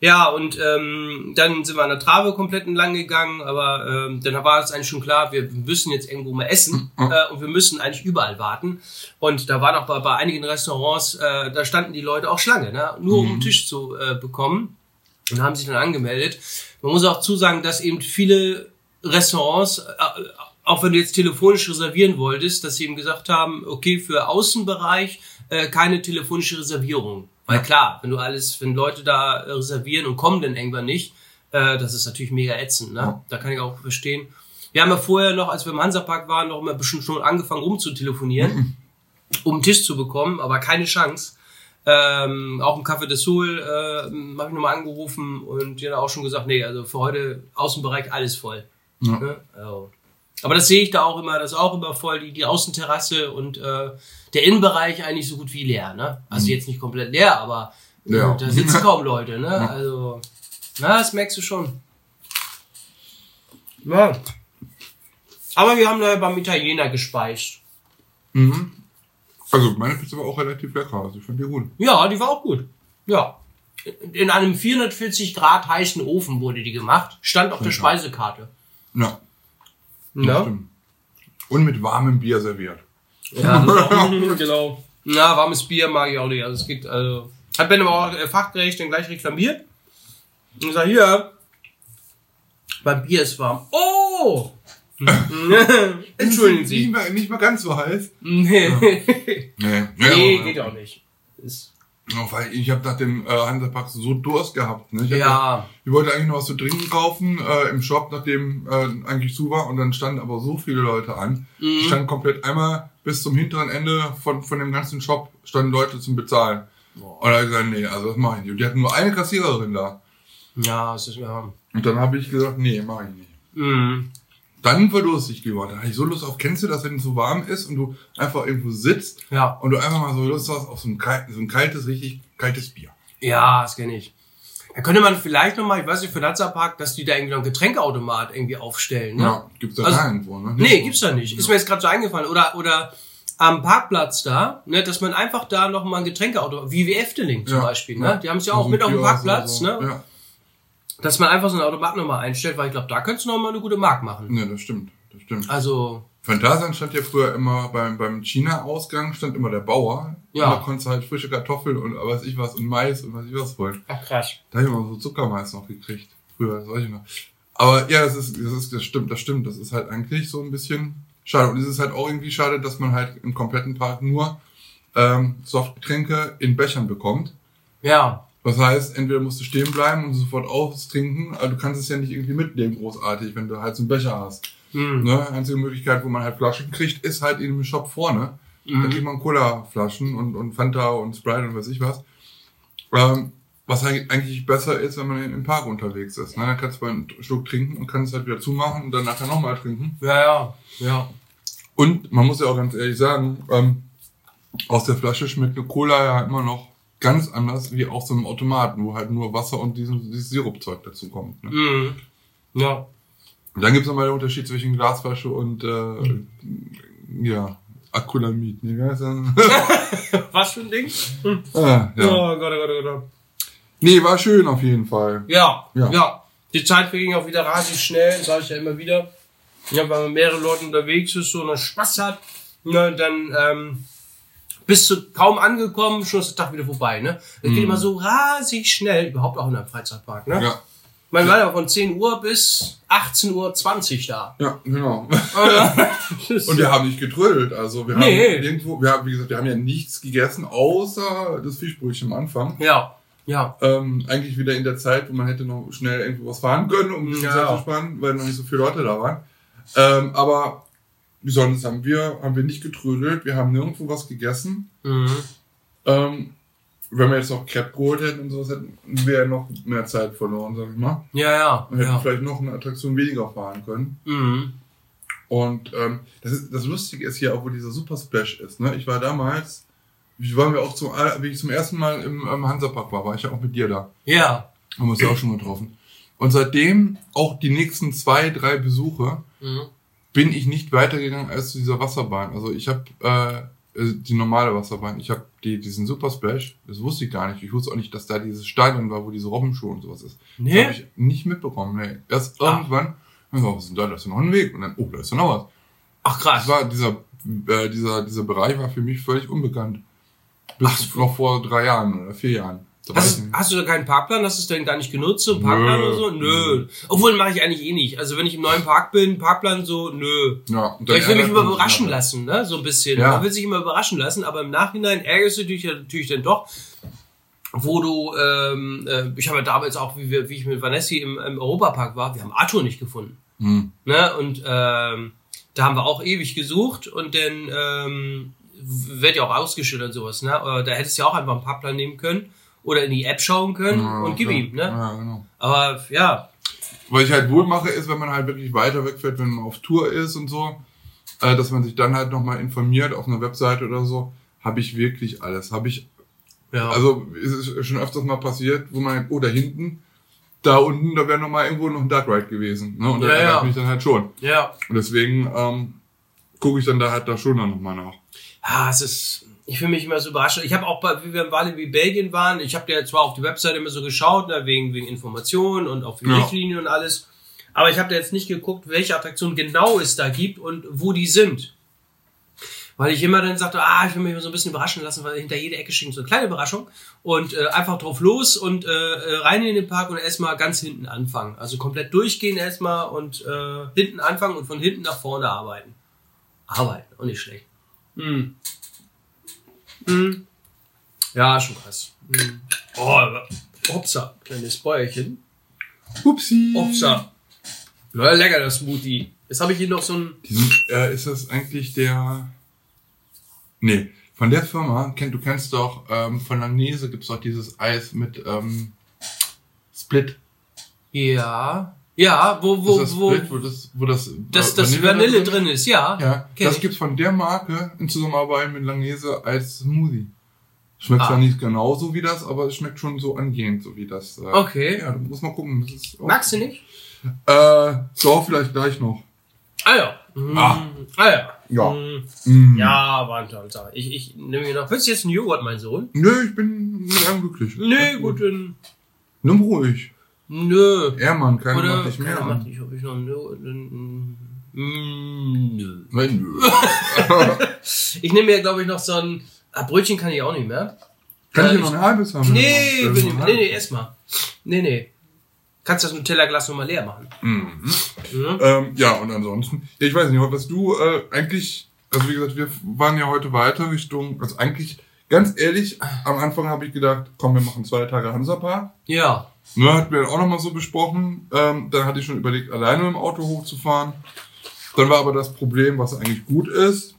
Ja, und ähm, dann sind wir an der Trave komplett entlang gegangen, aber ähm, dann war es eigentlich schon klar, wir müssen jetzt irgendwo mal essen äh, und wir müssen eigentlich überall warten. Und da waren auch bei, bei einigen Restaurants, äh, da standen die Leute auch Schlange, ne? nur um einen Tisch zu äh, bekommen und haben sich dann angemeldet. Man muss auch zusagen, dass eben viele Restaurants, äh, auch wenn du jetzt telefonisch reservieren wolltest, dass sie eben gesagt haben, okay, für Außenbereich äh, keine telefonische Reservierung. Weil klar, wenn du alles, wenn Leute da äh, reservieren und kommen dann irgendwann nicht, äh, das ist natürlich mega ätzend, ne? Ja. Da kann ich auch verstehen. Wir haben ja vorher noch, als wir im Hansapark waren, noch ein bisschen schon angefangen rumzutelefonieren, um einen Tisch zu bekommen, aber keine Chance. Ähm, auch im Café des Sol äh, habe ich nochmal angerufen und die haben auch schon gesagt, nee, also für heute Außenbereich alles voll. Ja. Ne? Also. Aber das sehe ich da auch immer, das ist auch immer voll, die, die Außenterrasse und äh, der Innenbereich eigentlich so gut wie leer, ne? Also jetzt nicht komplett leer, aber äh, Ja. da sitzen kaum Leute, ne? Also, na, das merkst du schon. Ja. Aber wir haben da beim Italiener gespeist. Mhm. Also meine Pizza war auch relativ lecker, also ich fand die gut. Ja, die war auch gut. Ja. In einem 440 Grad heißen Ofen wurde die gemacht. Stand auf der Lecker. Speisekarte. Ja, Ja. stimmt. Und mit warmem Bier serviert. Ja, genau. Ja, warmes Bier mag ich auch nicht. Also es geht, also. Hat Ben aber auch äh, fachgerecht dann gleich reklamiert. Und sag, hier, beim Bier ist warm. Oh! Entschuldigen Nicht Sie. mal, nicht mal ganz so heiß. Nee, Nee, nee geht auch nicht. Ist, Auch weil ich habe nach dem äh, Hansapark so Durst gehabt. Ne? Ich, ja, ich wollte eigentlich noch was zu trinken kaufen äh, im Shop, nachdem äh, eigentlich zu war. Und dann standen aber so viele Leute an. Mhm. Die standen komplett einmal bis zum hinteren Ende von, von dem ganzen Shop standen Leute zum Bezahlen. Boah. Und da hab ich gesagt, nee, also das mache ich nicht. Und die hatten nur eine Kassiererin da. ja, es ist, ja. Und dann habe ich gesagt, nee, mache ich nicht. Mhm. Dann war durstig geworden. Da hatte ich so Lust auf, kennst du das, wenn es so warm ist und du einfach irgendwo sitzt Ja, und du einfach mal so Lust hast auf so ein, kalt, so ein kaltes, richtig kaltes Bier. ja, das kenne ich. Da könnte man vielleicht nochmal, ich weiß nicht, für Hansapark, dass die da irgendwie noch einen Getränkeautomat irgendwie aufstellen, ne? Ja, gibt's da Also- nirgendwo, ne? Nee, gibt's da nicht. Ist mir jetzt gerade so eingefallen. Oder, oder am Parkplatz da, ne, dass man einfach da noch mal ein Getränkeauto, wie wie Efteling zum Ja, Beispiel, ja. ne? Die haben es ja auch mit auf dem Parkplatz, so. ne? Ja, Dass man einfach so einen Automat noch mal einstellt, weil ich glaube, da könntest du noch mal eine gute Mark machen. nee, das stimmt, das stimmt. Also, Phantasian stand ja früher immer beim, beim China-Ausgang, stand immer der Bauer. Ja. Und da konntest du halt frische Kartoffeln und was ich was und Mais und was ich was wollen. ach krass. Da habe ich immer so Zuckermais noch gekriegt. Früher, das weiß ich noch. Aber ja, das ist, das ist, das stimmt, das stimmt. Das ist halt eigentlich so ein bisschen schade. Und es ist halt auch irgendwie schade, dass man halt im kompletten Park nur ähm, Softgetränke in Bechern bekommt. Ja, Das heißt, entweder musst du stehen bleiben und sofort austrinken, aber du kannst es ja nicht irgendwie mitnehmen, großartig, wenn du halt so einen Becher hast. hm. Ne? Einzige Möglichkeit, wo man halt Flaschen kriegt, ist halt in dem Shop vorne. Da Mhm. kriegt man Cola-Flaschen und, und Fanta und Sprite und weiß ich was. Ähm, was halt eigentlich besser ist, wenn man im Park unterwegs ist. Ne? Dann kannst du mal einen Schluck trinken und kannst halt wieder zumachen und dann nachher nochmal trinken. ja, ja, ja. Und man muss ja auch ganz ehrlich sagen, ähm, aus der Flasche schmeckt eine Cola ja immer noch ganz anders wie aus so einem Automaten, wo halt nur Wasser und diesen, dieses Sirupzeug dazu kommt. Ne? Mhm. Ja. Und dann gibt es nochmal den Unterschied zwischen Glasflasche und äh, ja, Acrylamid. Ne? Was für ein Ding? ah, ja. Oh Gott, oh Gott, oh Gott. Nee, war schön auf jeden Fall. Ja, Ja. ja. Die Zeit verging auch wieder rasend schnell, sage ich ja immer wieder. Ja, weil man mehrere Leute unterwegs ist so und dann Spaß hat, ne, dann ähm, bist du kaum angekommen, schon ist der Tag wieder vorbei. Ne? Das geht immer so rasig schnell, überhaupt auch in einem Freizeitpark. Ne? Ja, Man war ja von 10 Uhr bis 18.20 Uhr da. ja, genau. Und Und wir haben nicht getrödelt. Also wir haben Nee. irgendwo, wir haben, wie gesagt, wir haben ja nichts gegessen, außer das Fischbrötchen am Anfang. ja, Ja. Ähm, eigentlich wieder in der Zeit, wo man hätte noch schnell irgendwo was fahren können, um bisschen Ja. Zeit zu sparen, weil noch nicht so viele Leute da waren. Ähm, aber sonst haben wir, haben wir nicht getrödelt, wir haben nirgendwo was gegessen. Mhm. Ähm, wenn wir jetzt noch Crepe geholt hätten und sowas, hätten wir ja noch mehr Zeit verloren, sag ich mal. Ja, ja. Und hätten ja. vielleicht noch eine Attraktion weniger fahren können. Mhm. Und ähm, das, ist, das Lustige ist hier auch, wo dieser Super Splash ist. Ne? Ich war damals, wie waren wir auch zum, aller- wie ich zum ersten Mal im ähm, Hansapark war, war ich ja auch mit dir da. Ja. Haben wir uns ja auch schon getroffen. Und seitdem auch die nächsten zwei, drei Besuche Mhm. Bin ich nicht weitergegangen als zu dieser Wasserbahn. Also ich habe äh, äh, die normale Wasserbahn. Ich habe die, diesen Super Splash, das wusste ich gar nicht. Ich wusste auch nicht, dass da dieses Stadion war, wo diese Robbenschuhe und sowas ist. Das Nee? habe ich nicht mitbekommen. Nee. Erst Ah. irgendwann, ich so, was ist denn da? Da ist ja noch ein Weg. Und dann, oh, da ist ja noch was. Ach krass. Das war dieser, äh, dieser, dieser Bereich war für mich völlig unbekannt. Bis noch vor drei Jahren oder vier Jahren. Ich Hast, hast du da keinen Parkplan? Hast du es denn gar nicht genutzt, so einen Parkplan Nö. oder so? Nö. Obwohl mache ich eigentlich eh nicht. Also wenn ich im neuen Park bin, Parkplan so, nö. ja, Weil ich will mich immer überraschen lassen, ne? So ein bisschen. Ja. Man will sich immer überraschen lassen, aber im Nachhinein ärgerst du dich natürlich dann doch, wo du, ähm, äh, ich habe ja damals auch, wie, wir, wie ich mit Vanessa im, im Europapark war, wir haben Arthur nicht gefunden. Hm. Ne? Und ähm, da haben wir auch ewig gesucht und dann ähm, wird ja auch ausgeschildert und sowas. Ne? Da hättest du ja auch einfach einen Parkplan nehmen können oder in die App schauen können Ja, und gib klar. ihm. Ne? Ja, genau. Aber ja, Was ich halt wohl mache, ist, wenn man halt wirklich weiter wegfährt, wenn man auf Tour ist und so, äh, dass man sich dann halt nochmal informiert auf einer Webseite oder so, habe ich wirklich alles. Habe ich, ja. also es ist schon öfters mal passiert, wo man, oh, da hinten, da unten, da wäre nochmal irgendwo noch ein Dark Ride gewesen. Ne? Und da Ja, ärgert ja. mich dann halt schon. ja. Und deswegen ähm, gucke ich dann da halt da schon dann nochmal nach. Ah, es ist, ich fühle mich immer so überrascht. Ich habe auch, bei, wie wir in Bali wie Belgien waren, ich habe ja zwar auf die Webseite immer so geschaut, ne, wegen, wegen Informationen und auch für Ja. Richtlinien und alles, aber ich habe da jetzt nicht geguckt, welche Attraktionen genau es da gibt und wo die sind. Weil ich immer dann sagte, ah, ich will mich immer so ein bisschen überraschen lassen, weil hinter jeder Ecke steht so eine kleine Überraschung und äh, einfach drauf los und äh, äh, rein in den Park und erstmal ganz hinten anfangen. Also komplett durchgehen erstmal und äh, hinten anfangen und von hinten nach vorne arbeiten. Arbeiten, auch nicht schlecht. Hm. Hm. Ja, schon krass. Hm. Oh, aber- Hopsa, kleines Bäuerchen. Upsi. Hopsa. Na, lecker, das Smoothie. Jetzt habe ich hier noch so ein. Diesen, äh, ist das eigentlich der... Nee, von der Firma, kennt, du kennst doch, ähm, von Langnese gibt's doch dieses Eis mit ähm, Split. Ja. Ja, wo, wo, ist das wo. Split, wo das, wo das, Das, das Vanille da drin ist, ja. Ja, Kenn das ich. gibt's von der Marke in Zusammenarbeit mit Langnese als Smoothie. Schmeckt Ah. zwar nicht genauso wie das, aber es schmeckt schon so angehend, so wie das. Äh, Okay. Ja, du musst mal gucken. Das ist auch- Magst du nicht? Äh, doch, vielleicht gleich noch. Ah ja. Hm. Ah. Ah ja. Ja. Hm. Mm. Ja, Tag. Ich, ich nehme mir noch. Willst du jetzt einen Joghurt, mein Sohn? Nö, ich bin mit allem glücklich. Nö, gut, dann. Nimm ruhig. Nö. Er, Mann, keiner Oder macht dich mehr keiner macht dich, ob ich noch nö, nö, nö. Nein, nö. Ich nehme mir, glaube ich, noch so ein ah, Brötchen kann ich auch nicht mehr. Kann ich Äh, hier noch ein halbes haben? Nee, will ich, nee, nee, erstmal. Nee, nee. Kannst das Nutella-Glas nochmal leer machen. Mhm. Mhm. Ähm, ja, und ansonsten, ja, ich weiß nicht, was du äh, eigentlich, also wie gesagt, wir waren ja heute weiter Richtung, also eigentlich, ganz ehrlich, am Anfang habe ich gedacht, komm, wir machen zwei Tage Hansapark. Ja. Ne, hatten wir auch nochmal so besprochen. Ähm, dann hatte ich schon überlegt, alleine mit dem Auto hochzufahren. Dann war aber das Problem, was eigentlich gut ist,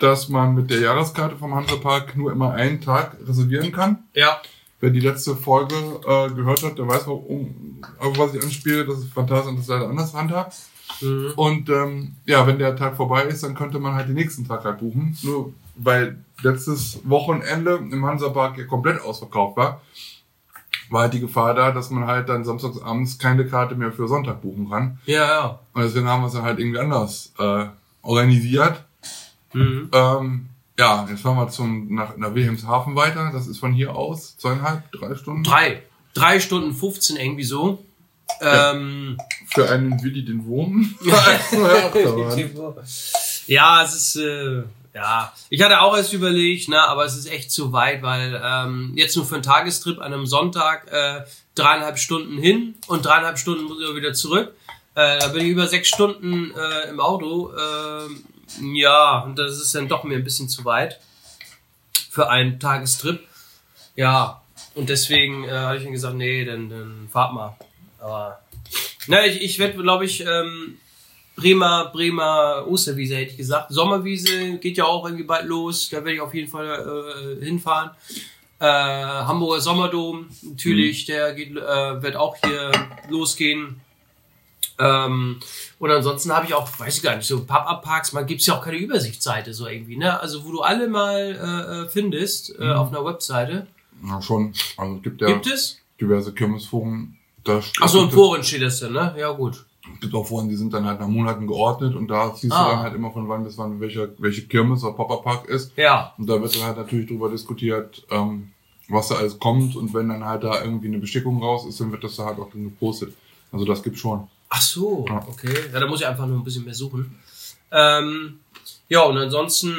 dass man mit der Jahreskarte vom Hansapark nur immer einen Tag reservieren kann. Ja. Wer die letzte Folge äh, gehört hat, der weiß, warum, auf was ich anspiele, dass es Phantasien und das leider anders handhabt. Mhm. Und ähm, ja, wenn der Tag vorbei ist, dann könnte man halt den nächsten Tag halt buchen. Nur weil letztes Wochenende im Hansapark ja komplett ausverkauft war, war halt die Gefahr da, dass man halt dann samstags abends keine Karte mehr für Sonntag buchen kann. Ja, ja. Und deswegen haben wir es dann halt irgendwie anders äh, organisiert. Mhm. Ähm, ja, jetzt fahren wir zum, nach, nach Wilhelmshaven weiter. Das ist von hier aus zweieinhalb, drei Stunden. Drei. Drei Stunden 15 irgendwie so. Ähm, Für einen Willi den Wurm. ja, es ist, äh, ja. Ich hatte auch erst überlegt, ne, aber es ist echt zu weit, weil ähm, jetzt nur für einen Tagestrip an einem Sonntag äh, dreieinhalb Stunden hin und dreieinhalb Stunden muss ich wieder zurück. Äh, da bin ich über sechs Stunden äh, im Auto. Äh, ja, und das ist dann doch mir ein bisschen zu weit für einen Tagestrip. Ja, und deswegen äh, habe ich mir gesagt, nee, dann, dann fahrt mal. Aber na, ich, ich werde, glaube ich, ähm, Bremer, Bremer Osterwiese hätte ich gesagt. Sommerwiese geht ja auch irgendwie bald los. Da werde ich auf jeden Fall äh, hinfahren. Äh, Hamburger Sommerdom natürlich, der geht, äh, wird auch hier losgehen. Ähm, und ansonsten habe ich auch, weiß ich gar nicht, so Pop-Up-Parks, man gibt's ja auch keine Übersichtsseite so irgendwie, ne? Also wo du alle mal äh, äh findest äh, auf einer Webseite. Ja, schon. Also es gibt ja Gibt es? diverse Kirmesforen. Da Ach so, in gibt Foren steht das dann, ne? Ja gut. Es gibt auch Foren, die sind dann halt nach Monaten geordnet und da siehst Ah. du dann halt immer von wann bis wann welcher, welche Kirmes oder Pop-Up-Park ist. Ja. Und da wird dann halt natürlich drüber diskutiert, ähm, was da alles kommt und wenn dann halt da irgendwie eine Bestickung raus ist, dann wird das da halt auch dann gepostet. Also das gibt's schon. Ach so, Ja. okay. Ja, da muss ich einfach nur ein bisschen mehr suchen. Ähm, ja, und ansonsten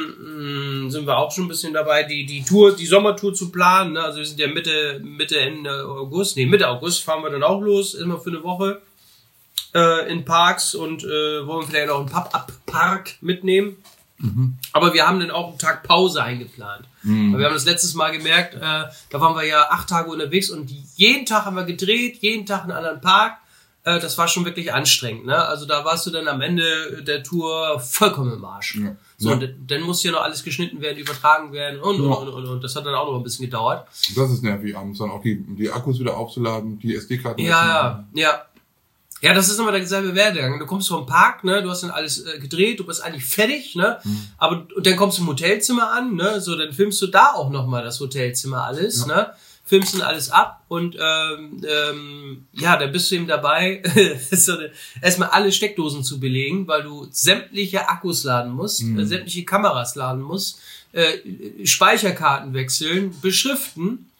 mh, sind wir auch schon ein bisschen dabei, die, die Tour, die Sommertour zu planen. Ne? Also wir sind ja Mitte, Mitte, Ende August, nee, Mitte August fahren wir dann auch los, immer für eine Woche äh, in Parks und äh, wollen vielleicht noch einen Pop-Up-Park mitnehmen. Aber wir haben dann auch einen Tag Pause eingeplant. Weil wir haben das letztes Mal gemerkt, äh, da waren wir ja acht Tage unterwegs und jeden Tag haben wir gedreht, jeden Tag einen anderen Park. Äh, das war schon wirklich anstrengend. Ne? Also da warst du dann am Ende der Tour vollkommen im Arsch. Ja. So, Ja. und dann- muss ja noch alles geschnitten werden, übertragen werden und, und, Ja. und, und, und. Das hat dann auch noch ein bisschen gedauert. Das ist nervig abends dann auch die, die Akkus wieder aufzuladen, die SD-Karten. Ja, ja, ja. Ja, das ist immer der selbe Werdegang. Du kommst vom Park, ne, du hast dann alles äh, gedreht, du bist eigentlich fertig, ne, aber und dann kommst du im Hotelzimmer an, ne, so dann filmst du da auch nochmal das Hotelzimmer alles, ne, filmst dann alles ab und ähm, ähm, ja, dann bist du eben dabei, so eine, erstmal alle Steckdosen zu belegen, weil du sämtliche Akkus laden musst, äh, sämtliche Kameras laden musst, äh, Speicherkarten wechseln, beschriften.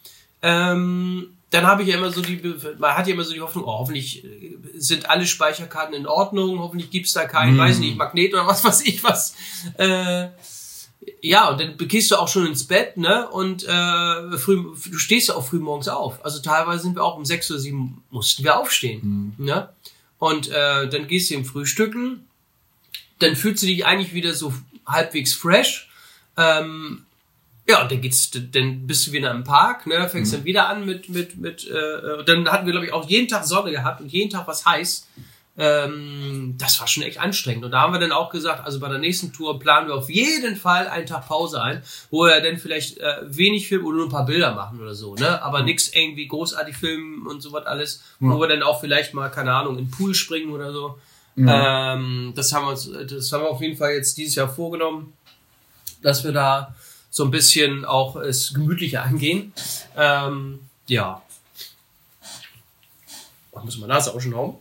Ähm, dann habe ich ja immer so die, man hat ja immer so die Hoffnung, oh, hoffentlich äh, sind alle Speicherkarten in Ordnung, hoffentlich gibt's da keinen, Mhm. weiß nicht, Magnet oder was weiß ich was. Äh, ja, und dann gehst du auch schon ins Bett, ne? Und äh, früh, du stehst ja auch früh morgens auf. Also teilweise sind wir auch um sechs oder sieben mussten wir aufstehen, ne? Und äh, dann gehst du im Frühstücken, dann fühlst du dich eigentlich wieder so halbwegs fresh. Ähm, ja, und dann geht's, dann bist du wieder im Park, ne, fängst dann wieder an mit, mit, mit, äh, dann hatten wir, glaube ich, auch jeden Tag Sonne gehabt und jeden Tag was heiß. Ähm, das war schon echt anstrengend. Und da haben wir dann auch gesagt, also bei der nächsten Tour planen wir auf jeden Fall einen Tag Pause ein, wo wir dann vielleicht äh, wenig filmen oder nur ein paar Bilder machen oder so, ne? Aber nix irgendwie großartig filmen und so was alles, wo wir dann auch vielleicht mal, keine Ahnung, in den Pool springen oder so. Ähm, das haben wir uns, das haben wir auf jeden Fall jetzt dieses Jahr vorgenommen, dass wir da so ein bisschen auch es gemütlicher angehen. Ähm, ja. Oh, muss man Nase auch schon hauen?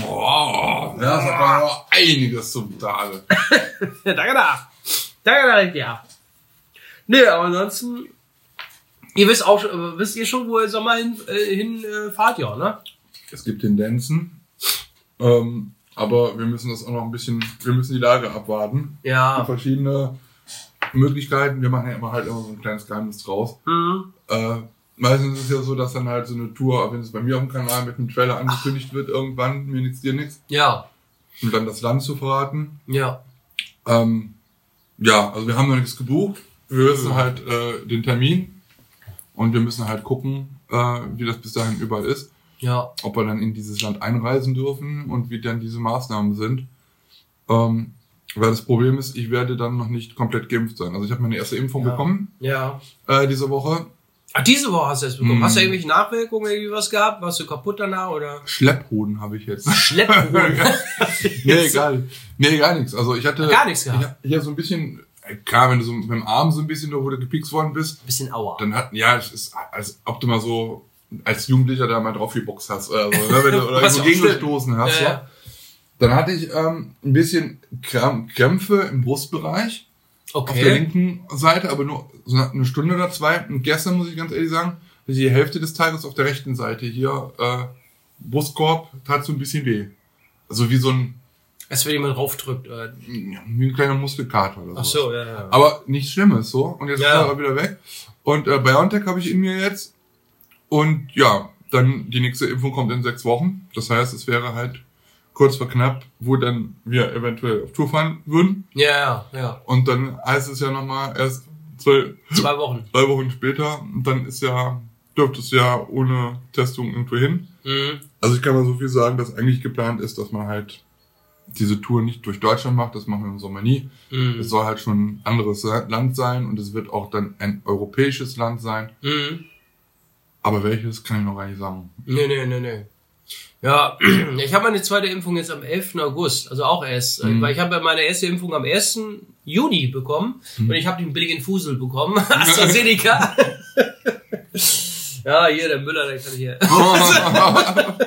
Boah, das hat man noch einiges zum Tage. Danke da. Danke da, ja. Nee, aber ansonsten, ihr wisst auch, wisst ihr schon, wo ihr Sommer hin, äh, hin äh, fahrt, ja, ne? Es gibt Tendenzen, ähm, aber wir müssen das auch noch ein bisschen, wir müssen die Lage abwarten. Ja. Verschiedene Möglichkeiten. Wir machen ja immer halt immer so ein kleines Geheimnis draus. Mhm. Äh, meistens ist es ja so, dass dann halt so eine Tour, wenn es bei mir auf dem Kanal mit einem Trailer angekündigt wird, irgendwann, mir nichts, dir nichts, Ja. und dann das Land zu verraten. Ja. Ähm, ja, also wir haben noch nichts gebucht. Wir wissen halt äh, den Termin und wir müssen halt gucken, äh, wie das bis dahin überall ist. Ja. ob wir dann in dieses Land einreisen dürfen und wie dann diese Maßnahmen sind. Ähm, weil das Problem ist, ich werde dann noch nicht komplett geimpft sein. Also ich habe meine erste Impfung Ja. bekommen Ja. äh, diese Woche. Ach, diese Woche hast du es bekommen. Mhm. Hast du irgendwelche Nachwirkungen, irgendwie was gehabt? Warst du kaputt danach oder? Schlepphoden habe ich jetzt. Schlepphoden. nee, egal. Nee, gar nichts. Also ich hatte Gar nichts gehabt? Ich, hab hier so ein bisschen, äh, klar, wenn du so mit dem Arm so ein bisschen, wo du gepikst worden bist, Bisschen Aua. dann hat, ja, es ist, als ob du mal so als Jugendlicher da mal drauf geboxt hast oder so, ne? wenn du oder auch gegengestoßen hast. Ja, Ja. Dann hatte ich ähm, ein bisschen Krämpfe im Brustbereich auf der Okay. linken Seite, aber nur so eine Stunde oder zwei. Und gestern muss ich ganz ehrlich sagen, die Hälfte des Tages auf der rechten Seite hier äh, Brustkorb tat so ein bisschen weh. Also wie so ein Als wenn jemand raufdrückt. Äh. wie ein kleiner Muskelkater oder Ach so. so, ja, ja. Aber nichts Schlimmes so. Und jetzt Ja. ist er aber wieder weg. Und äh, BioNTech habe ich in mir jetzt. Und ja, dann die nächste Impfung kommt in sechs Wochen. Das heißt, es wäre halt kurz vor knapp, wo dann wir eventuell auf Tour fahren würden. Ja, ja. Und dann heißt es ja nochmal erst zwei, Zwei Wochen. drei Wochen später. Und dann ist ja, dürfte es ja ohne Testung irgendwo hin. Mhm. Also ich kann mal so viel sagen, dass eigentlich geplant ist, dass man halt diese Tour nicht durch Deutschland macht, das machen wir im Sommer nie. Mhm. Es soll halt schon ein anderes Land sein und es wird auch dann ein europäisches Land sein. Mhm. Aber welches kann ich noch gar nicht sagen. Nee, nee, nee, nee. Ja, ich habe meine zweite Impfung jetzt am 11. August, also auch erst, Mhm. weil ich habe meine erste Impfung am 1. Juni bekommen und ich habe den billigen Fusel bekommen, AstraZeneca. ja, hier, der Müller, der kann hier.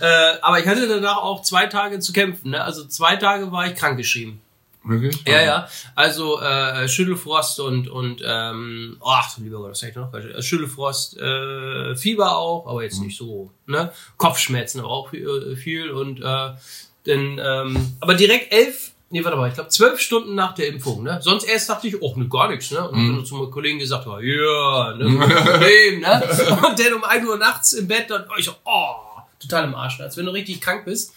Äh, aber ich hatte danach auch zwei Tage zu kämpfen, ne? also zwei Tage war ich krankgeschrieben. Wirklich? Ja, ja. Also äh, Schüttelfrost und und ähm, oh, ach lieber Gott, das sag ich noch. Äh, Schüttelfrost, äh, Fieber auch, aber jetzt nicht so. Ne? Kopfschmerzen aber auch viel, viel und äh, denn ähm, aber direkt elf, nee warte mal, ich glaube zwölf Stunden nach der Impfung. Ne? Sonst erst dachte ich, oh ne gar nichts. Ne? Und dann zu meinem Kollegen gesagt, ja, yeah, ne, Problem. Ne? Und dann um 1 Uhr nachts im Bett dann, oh, ich so, oh, total im Arsch, als wenn du richtig krank bist.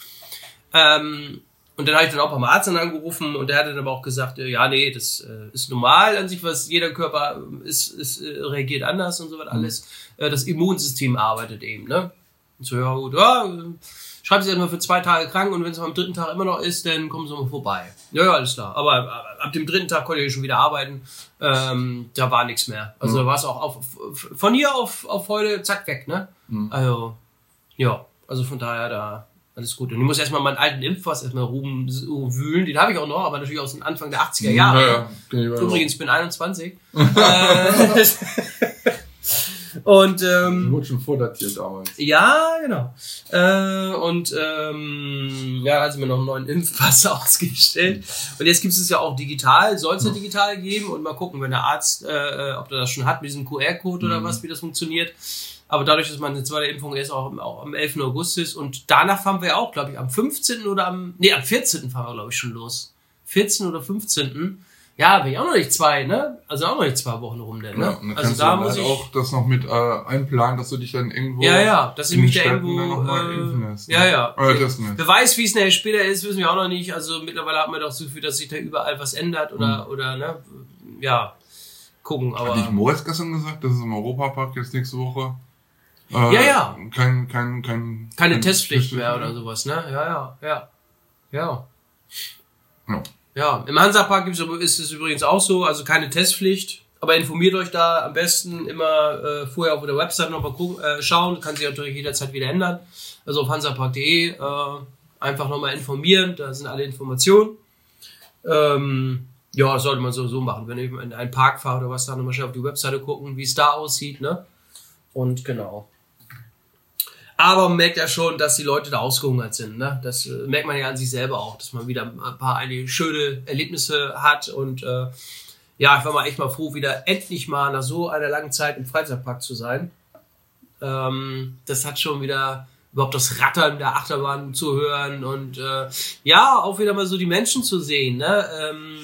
Ähm, und dann habe ich dann auch beim Arzt dann angerufen und der hat dann aber auch gesagt, äh, ja, nee, das äh, ist normal an sich, was jeder Körper äh, ist, ist äh, reagiert anders und so was alles. Äh, das Immunsystem arbeitet eben, ne? Und so, ja gut, ja, schreiben Sie erstmal für zwei Tage krank und wenn es am dritten Tag immer noch ist, dann kommen Sie mal vorbei. Ja, ja, alles klar. Aber äh, ab dem dritten Tag konnte ich schon wieder arbeiten. Ähm, da war nichts mehr. Also da war es auch auf, von hier auf, auf heute, zack, weg, ne? Also, ja, also von daher da alles gut. Und ich muss erstmal meinen alten Impfpass erstmal ruhen, wühlen. Den habe ich auch noch, aber natürlich aus den Anfang der 80er Jahre. Ja, ja. Ich Übrigens, ich bin 21. äh, und ähm, Wurde schon vordatiert damals. ja, genau. Äh, und ähm, ja, hat sie mir noch einen neuen Impfpass ausgestellt. Und jetzt gibt es ja auch digital, soll es ja digital geben und mal gucken, wenn der Arzt, äh, ob der das schon hat mit diesem QR-Code oder was, wie das funktioniert. Aber dadurch, dass meine zweite Impfung erst auch, am- auch am 11. August ist und danach fahren wir auch, glaube ich, am 15. oder am, nee, am 14. fahren wir, glaube ich, schon los. 14. oder 15. Ja, bin ich auch noch nicht zwei, ne? Also auch noch nicht zwei Wochen rum, denn, ne? Ja, dann also da muss halt ich auch das noch mit äh, einplanen, dass du dich dann irgendwo ja, ja, dass ich mich da irgendwo. mal impfen Äh, lässt, ja, ne? ja. Oder testen lässt. Wer weiß, wie es nachher später ist, wissen wir auch noch nicht. Also mittlerweile hat man doch so viel, dass sich da überall was ändert oder, Mhm. oder, ne? Ja, gucken, aber. Hat nicht Moritz gestern gesagt, dass es im Europapark jetzt nächste Woche äh, Ja, ja. kein, kein, kein, keine kein Testpflicht Test- mehr oder sowas, ne? Ja, ja, ja. Ja. Ja. Ja, im Hansapark ist es übrigens auch so, also keine Testpflicht. Aber informiert euch da am besten immer äh, vorher auf der Website nochmal gucken, äh, schauen. Kann sich natürlich jederzeit wieder ändern. Also auf hansapark.de äh, einfach nochmal informieren. Da sind alle Informationen. Ähm, ja, das sollte man sowieso machen. Wenn ich in einen Park fahre oder was, dann nochmal schnell auf die Webseite gucken, wie es da aussieht. Ne? Und genau. Aber man merkt ja schon, dass die Leute da ausgehungert sind. Ne? Das äh, merkt man ja an sich selber auch, dass man wieder ein paar einige schöne Erlebnisse hat. Und äh, ja, ich war mal echt mal froh, wieder endlich mal nach so einer langen Zeit im Freizeitpark zu sein. Ähm, das hat schon wieder überhaupt das Rattern der Achterbahn zu hören und äh, ja, auch wieder mal so die Menschen zu sehen, ne? ähm,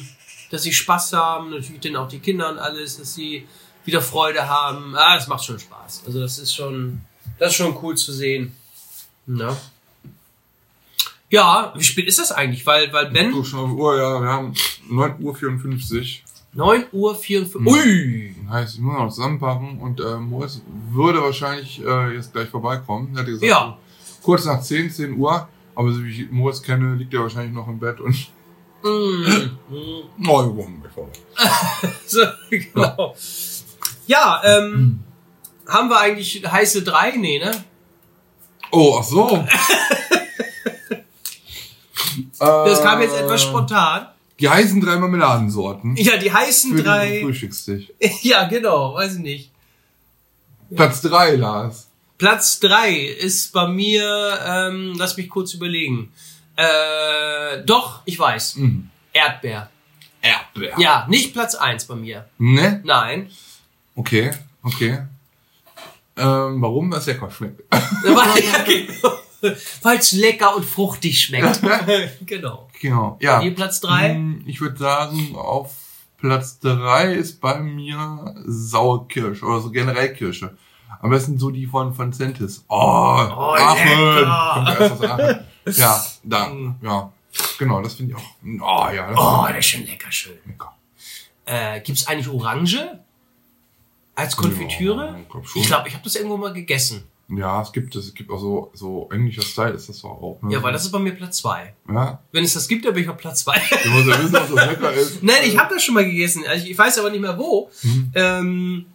dass sie Spaß haben, natürlich dann auch die Kinder und alles, dass sie wieder Freude haben. Ah, das macht schon Spaß. Also das ist schon, das ist schon cool zu sehen. Ne? Ja, wie spät ist das eigentlich? Weil, weil Ben Du, schon auf Uhr, ja, wir haben 9.54 9 Uhr 54. Mhm. Ui! Uhr. Heißt, ich muss noch zusammenpacken und äh, Moritz würde wahrscheinlich äh, jetzt gleich vorbeikommen. Er hatte gesagt, Ja. kurz nach 10, 10 Uhr. Aber so wie ich Moritz kenne, liegt er wahrscheinlich noch im Bett und. Mm. oh, wir kommen gleich vorbei. So, genau. Ja, ähm, haben wir eigentlich heiße drei? Nee, ne? Oh, ach so. Das kam jetzt Äh, etwas spontan. Die heißen drei Marmeladensorten. Ja, die heißen für den drei. Frühstückstisch. Ja, genau, weiß ich nicht. Platz drei, Lars. Platz drei ist bei mir, ähm, lass mich kurz überlegen. Äh, doch, ich weiß. Mhm. Erdbeer. Erdbeer. Ja, nicht Platz eins bei mir. Ne? Nein. Okay, okay. Ähm, warum? Weil es lecker schmeckt. Weil es lecker und fruchtig schmeckt. genau. genau. Ja. Hier Platz drei. Hm, Ich würde sagen, auf Platz drei ist bei mir Sauerkirsche oder so generell Kirsche. Am besten so die von, von Centis. Oh, Oh. Kommt ja da, Mm. ja. Genau, das finde ich auch. Oh, ja, Oh, ist das ist schon lecker schön. lecker. Äh, gibt's eigentlich Orange als Konfitüre? Ja, ich glaub ich glaube, ich habe das irgendwo mal gegessen. Ja, es gibt es. Es gibt auch so, so englischer Style ist das auch. Ne? Ja, weil das ist bei mir Platz zwei. Ja, Wenn es das gibt, dann bin ich auf Platz zwei. du musst ja wissen, was das lecker ist. Nein, ich habe das schon mal gegessen. Also ich weiß aber nicht mehr wo. Mhm. Ähm,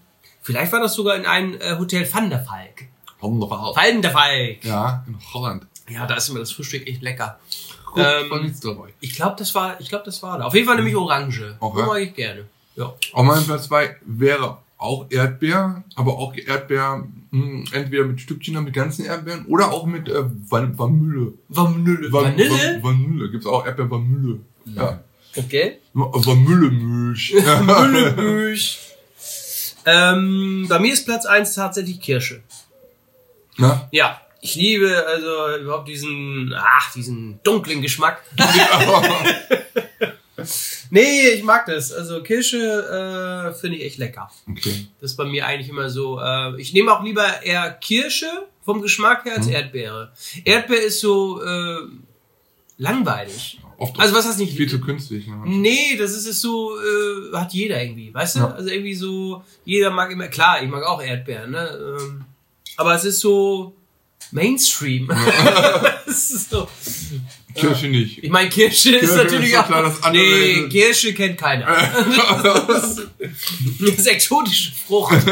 vielleicht war das sogar in einem äh, Hotel Van der Valk. Komm doch auf. Van der Valk. Ja, in Holland. Ja, da ist immer das Frühstück echt lecker. Gut, Ähm, war nichts dabei. Ich glaube, das war, ich glaube, das war da. Auf jeden Fall nämlich Orange. Okay. Mag ich gerne. Ja. Auf meinem Platz 2 wäre auch Erdbeer, aber auch Erdbeer mh, entweder mit Stückchen oder mit ganzen Erdbeeren oder auch mit äh, Van Vanille. Vanille. Van- Vanille? Van- Vanille. Gibt's auch Erdbeer Vanille. Ja. Okay. Vanillemilch. Ja. Vanillemilch. ähm, bei mir ist Platz eins tatsächlich Kirsche. Na? Ja. Ich liebe also überhaupt diesen, ach, diesen dunklen Geschmack. Nee, ich mag das. Also Kirsche äh, finde ich echt lecker. okay. Das ist bei mir eigentlich immer so. Äh, ich nehme auch lieber eher Kirsche vom Geschmack her als Mhm. Erdbeere. Erdbeer ist so äh, langweilig. Oft Also was heißt nicht? viel zu künstlich. Ne? Nee, das ist es so, äh, hat jeder irgendwie, weißt du? Ja. Also irgendwie so, jeder mag immer, klar, ich mag auch Erdbeeren, ne? Ähm, aber es ist so Mainstream. es ist so, Kirsche nicht. ich meine, Kirsche, ist Kirsche natürlich ist auch. klar, das andere nee, ist- Kirsche kennt keiner. das ist exotische Frucht.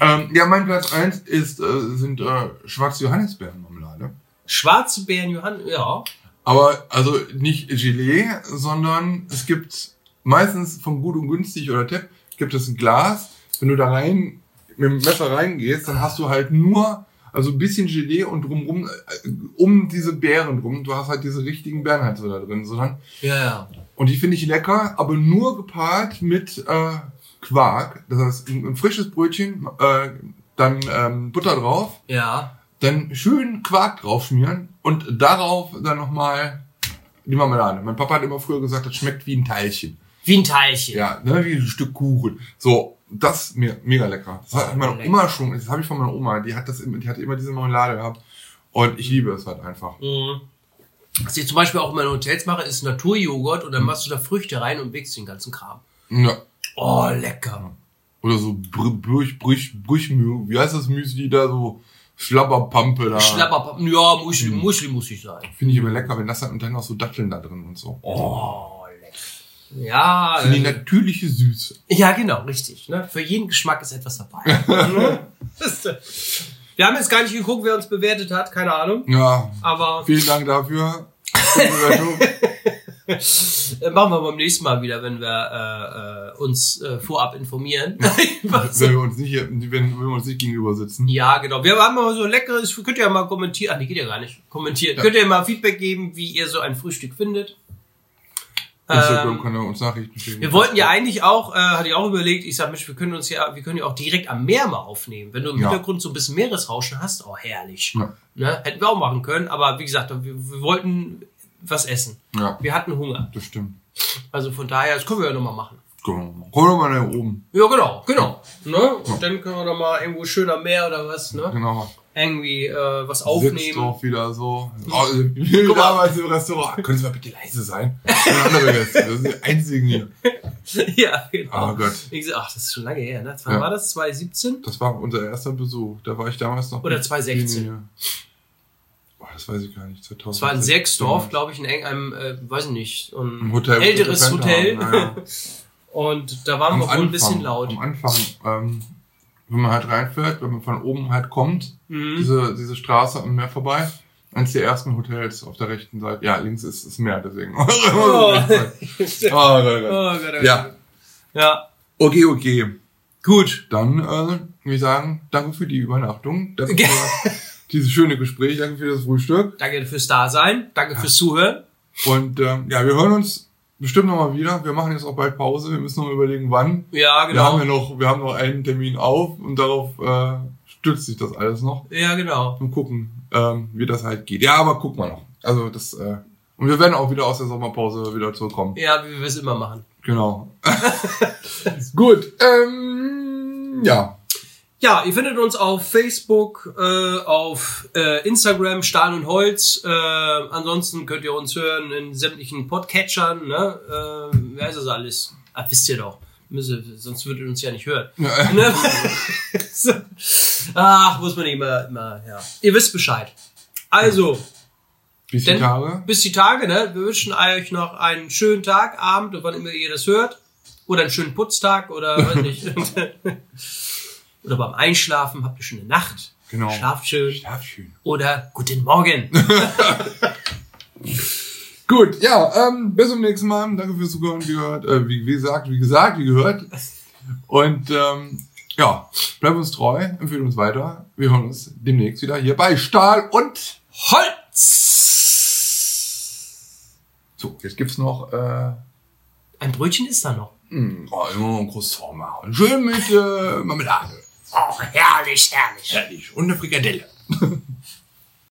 ähm, ja, mein Platz 1 ist, äh, sind äh, schwarze Johannisbeerenmarmelade. Schwarze Beeren, Johann, ja. Aber also nicht Gelee, sondern es gibt meistens von gut und günstig oder Tepp gibt es ein Glas. Wenn du da rein mit dem Messer reingehst, dann hast du halt nur also ein bisschen Gelee und drumrum äh, um diese Beeren drum. Du hast halt diese richtigen Beeren halt so da drin, sondern Ja, ja. und die finde ich lecker, aber nur gepaart mit äh, Quark. Das heißt ein, ein frisches Brötchen, äh, dann ähm, Butter drauf, Ja. dann schön Quark draufschmieren und darauf dann nochmal die Marmelade. Mein Papa hat immer früher gesagt, das schmeckt wie ein Teilchen. Wie ein Teilchen. Ja, ne, wie ein Stück Kuchen. So, das ist mir mega lecker. Das hat meine lecker. Oma schon, das habe ich von meiner Oma, die hat das immer, die hat immer diese Marmelade gehabt. Und ich liebe es halt einfach. Mhm. Was ich zum Beispiel auch in meinen Hotels mache, ist Naturjoghurt und dann machst du da Früchte rein und wächst den ganzen Kram. Ja. Oh, lecker. Oder so Brü- Brüch, Brüch, Brüchmühl, wie heißt das Müsli da, so Schlabberpampe da. Schlapper, ja, Muschli, Muschli muss ich sein. Finde ich immer lecker, wenn das dann, und dann noch so Datteln da drin und so. Oh. Ja, Finde die äh, natürliche Süße. ja, genau, richtig. Ne? Für jeden Geschmack ist etwas dabei. Wir haben jetzt gar nicht geguckt, wer uns bewertet hat, keine Ahnung. Ja, Aber vielen Dank dafür. Äh, machen wir beim nächsten Mal wieder, wenn wir äh, äh, uns äh, vorab informieren. Was- wenn wir uns nicht, hier- wenn, wenn wir uns nicht gegenüber sitzen. Ja, genau. Wir haben mal so leckeres, könnt ihr ja mal kommentieren. Ach, nee, geht ja gar nicht. Kommentieren. Könnt ihr mal Feedback geben, wie ihr so ein Frühstück findet. Instagram Ähm, kann er uns Nachrichten schicken. wir wollten ja eigentlich auch, äh, hatte ich auch überlegt, ich sag, Mensch, wir können uns ja, wir können ja auch direkt am Meer mal aufnehmen. Wenn du im Ja. Hintergrund so ein bisschen Meeresrauschen hast, oh, herrlich. Ja. Ne? Hätten wir auch machen können, aber wie gesagt, wir, wir wollten was essen. Ja, Wir hatten Hunger. das stimmt. Also von daher, das können wir ja nochmal machen. Genau. Komm doch mal nach oben. Ja, genau, genau. Ne? Und dann können wir doch mal irgendwo schön am Meer oder was, ne? Genau. Irgendwie äh, was Sitzt aufnehmen. doch wieder so. Oh, wie Guck mal. damals im Restaurant. Können Sie mal bitte leise sein? Das sind andere Gäste. Das sind die einzigen hier. ja, genau. Oh Gott. Ich so, ach, das ist schon lange her, ne? Wann Ja. war das? 2017? Das war unser erster Besuch. Da war ich damals noch. Oder mit 2016. Biene hier. Boah, das weiß ich gar nicht. 2016. Das war in Sechsdorf, glaube ich, in irgendeinem, äh, weiß ich nicht, ein Hotel. älteres Center, Hotel. naja. Und da waren Am wir wohl ein bisschen laut. Am Anfang, ähm, wenn man halt reinfährt, wenn man von oben halt kommt, Mhm. diese, diese Straße am Meer vorbei, eines der ersten Hotels auf der rechten Seite. Ja, links ist das Meer, deswegen. oh, Oh. Gott. Oh Gott, oh Gott. Ja. Ja. Okay, okay. Gut. Dann äh, würde ich sagen, danke für die Übernachtung. Danke für dieses schöne Gespräch. Danke für das Frühstück. Danke fürs Dasein. Danke fürs Zuhören. Und ähm, ja, wir hören uns bestimmt nochmal wieder. Wir machen jetzt auch bald Pause. Wir müssen noch mal überlegen, wann. Ja, Wir haben ja genau. noch, wir haben noch einen Termin auf und darauf äh, stützt sich das alles noch. Ja, genau. Und gucken, ähm, wie das halt geht. Ja, aber gucken wir noch. Also das äh, und wir werden auch wieder aus der Sommerpause wieder zurückkommen. Ja, wie wir es immer machen. Genau. Gut. Ähm, ja. Ja, ihr findet uns auf Facebook, äh, auf äh, Instagram, Stahl und Holz. Äh, ansonsten könnt ihr uns hören in sämtlichen Podcatchern. Ne? Äh, wer ist das alles? Ah, wisst ihr doch. Müsse, sonst würdet ihr uns ja nicht hören. Ne? So. Ach, muss man nicht immer, immer, ja. Ihr wisst Bescheid. Also, Bis die Denn- Tage. bis die Tage, ne? Wir wünschen euch noch einen schönen Tag, Abend, wann immer ihr das hört. Oder einen schönen Putztag oder weiß nicht. oder beim Einschlafen habt ihr schöne Nacht. Genau. Schlaft schön. Schlaf schön. Oder guten Morgen. Gut, ja, ähm, bis zum nächsten Mal. Danke fürs Zuhören, wie gehört, äh, wie, wie gesagt, wie gesagt, wie gehört. Und ähm, ja, bleibt uns treu, empfehlt uns weiter. Wir hören uns demnächst wieder hier bei Stahl und Holz! so, jetzt gibt's noch äh, Ein Brötchen ist da noch. mh, oh, immer noch ein Croissant machen. Schön mit äh, Marmelade. Oh, herrlich, herrlich. Herrlich. Und eine Frikadelle.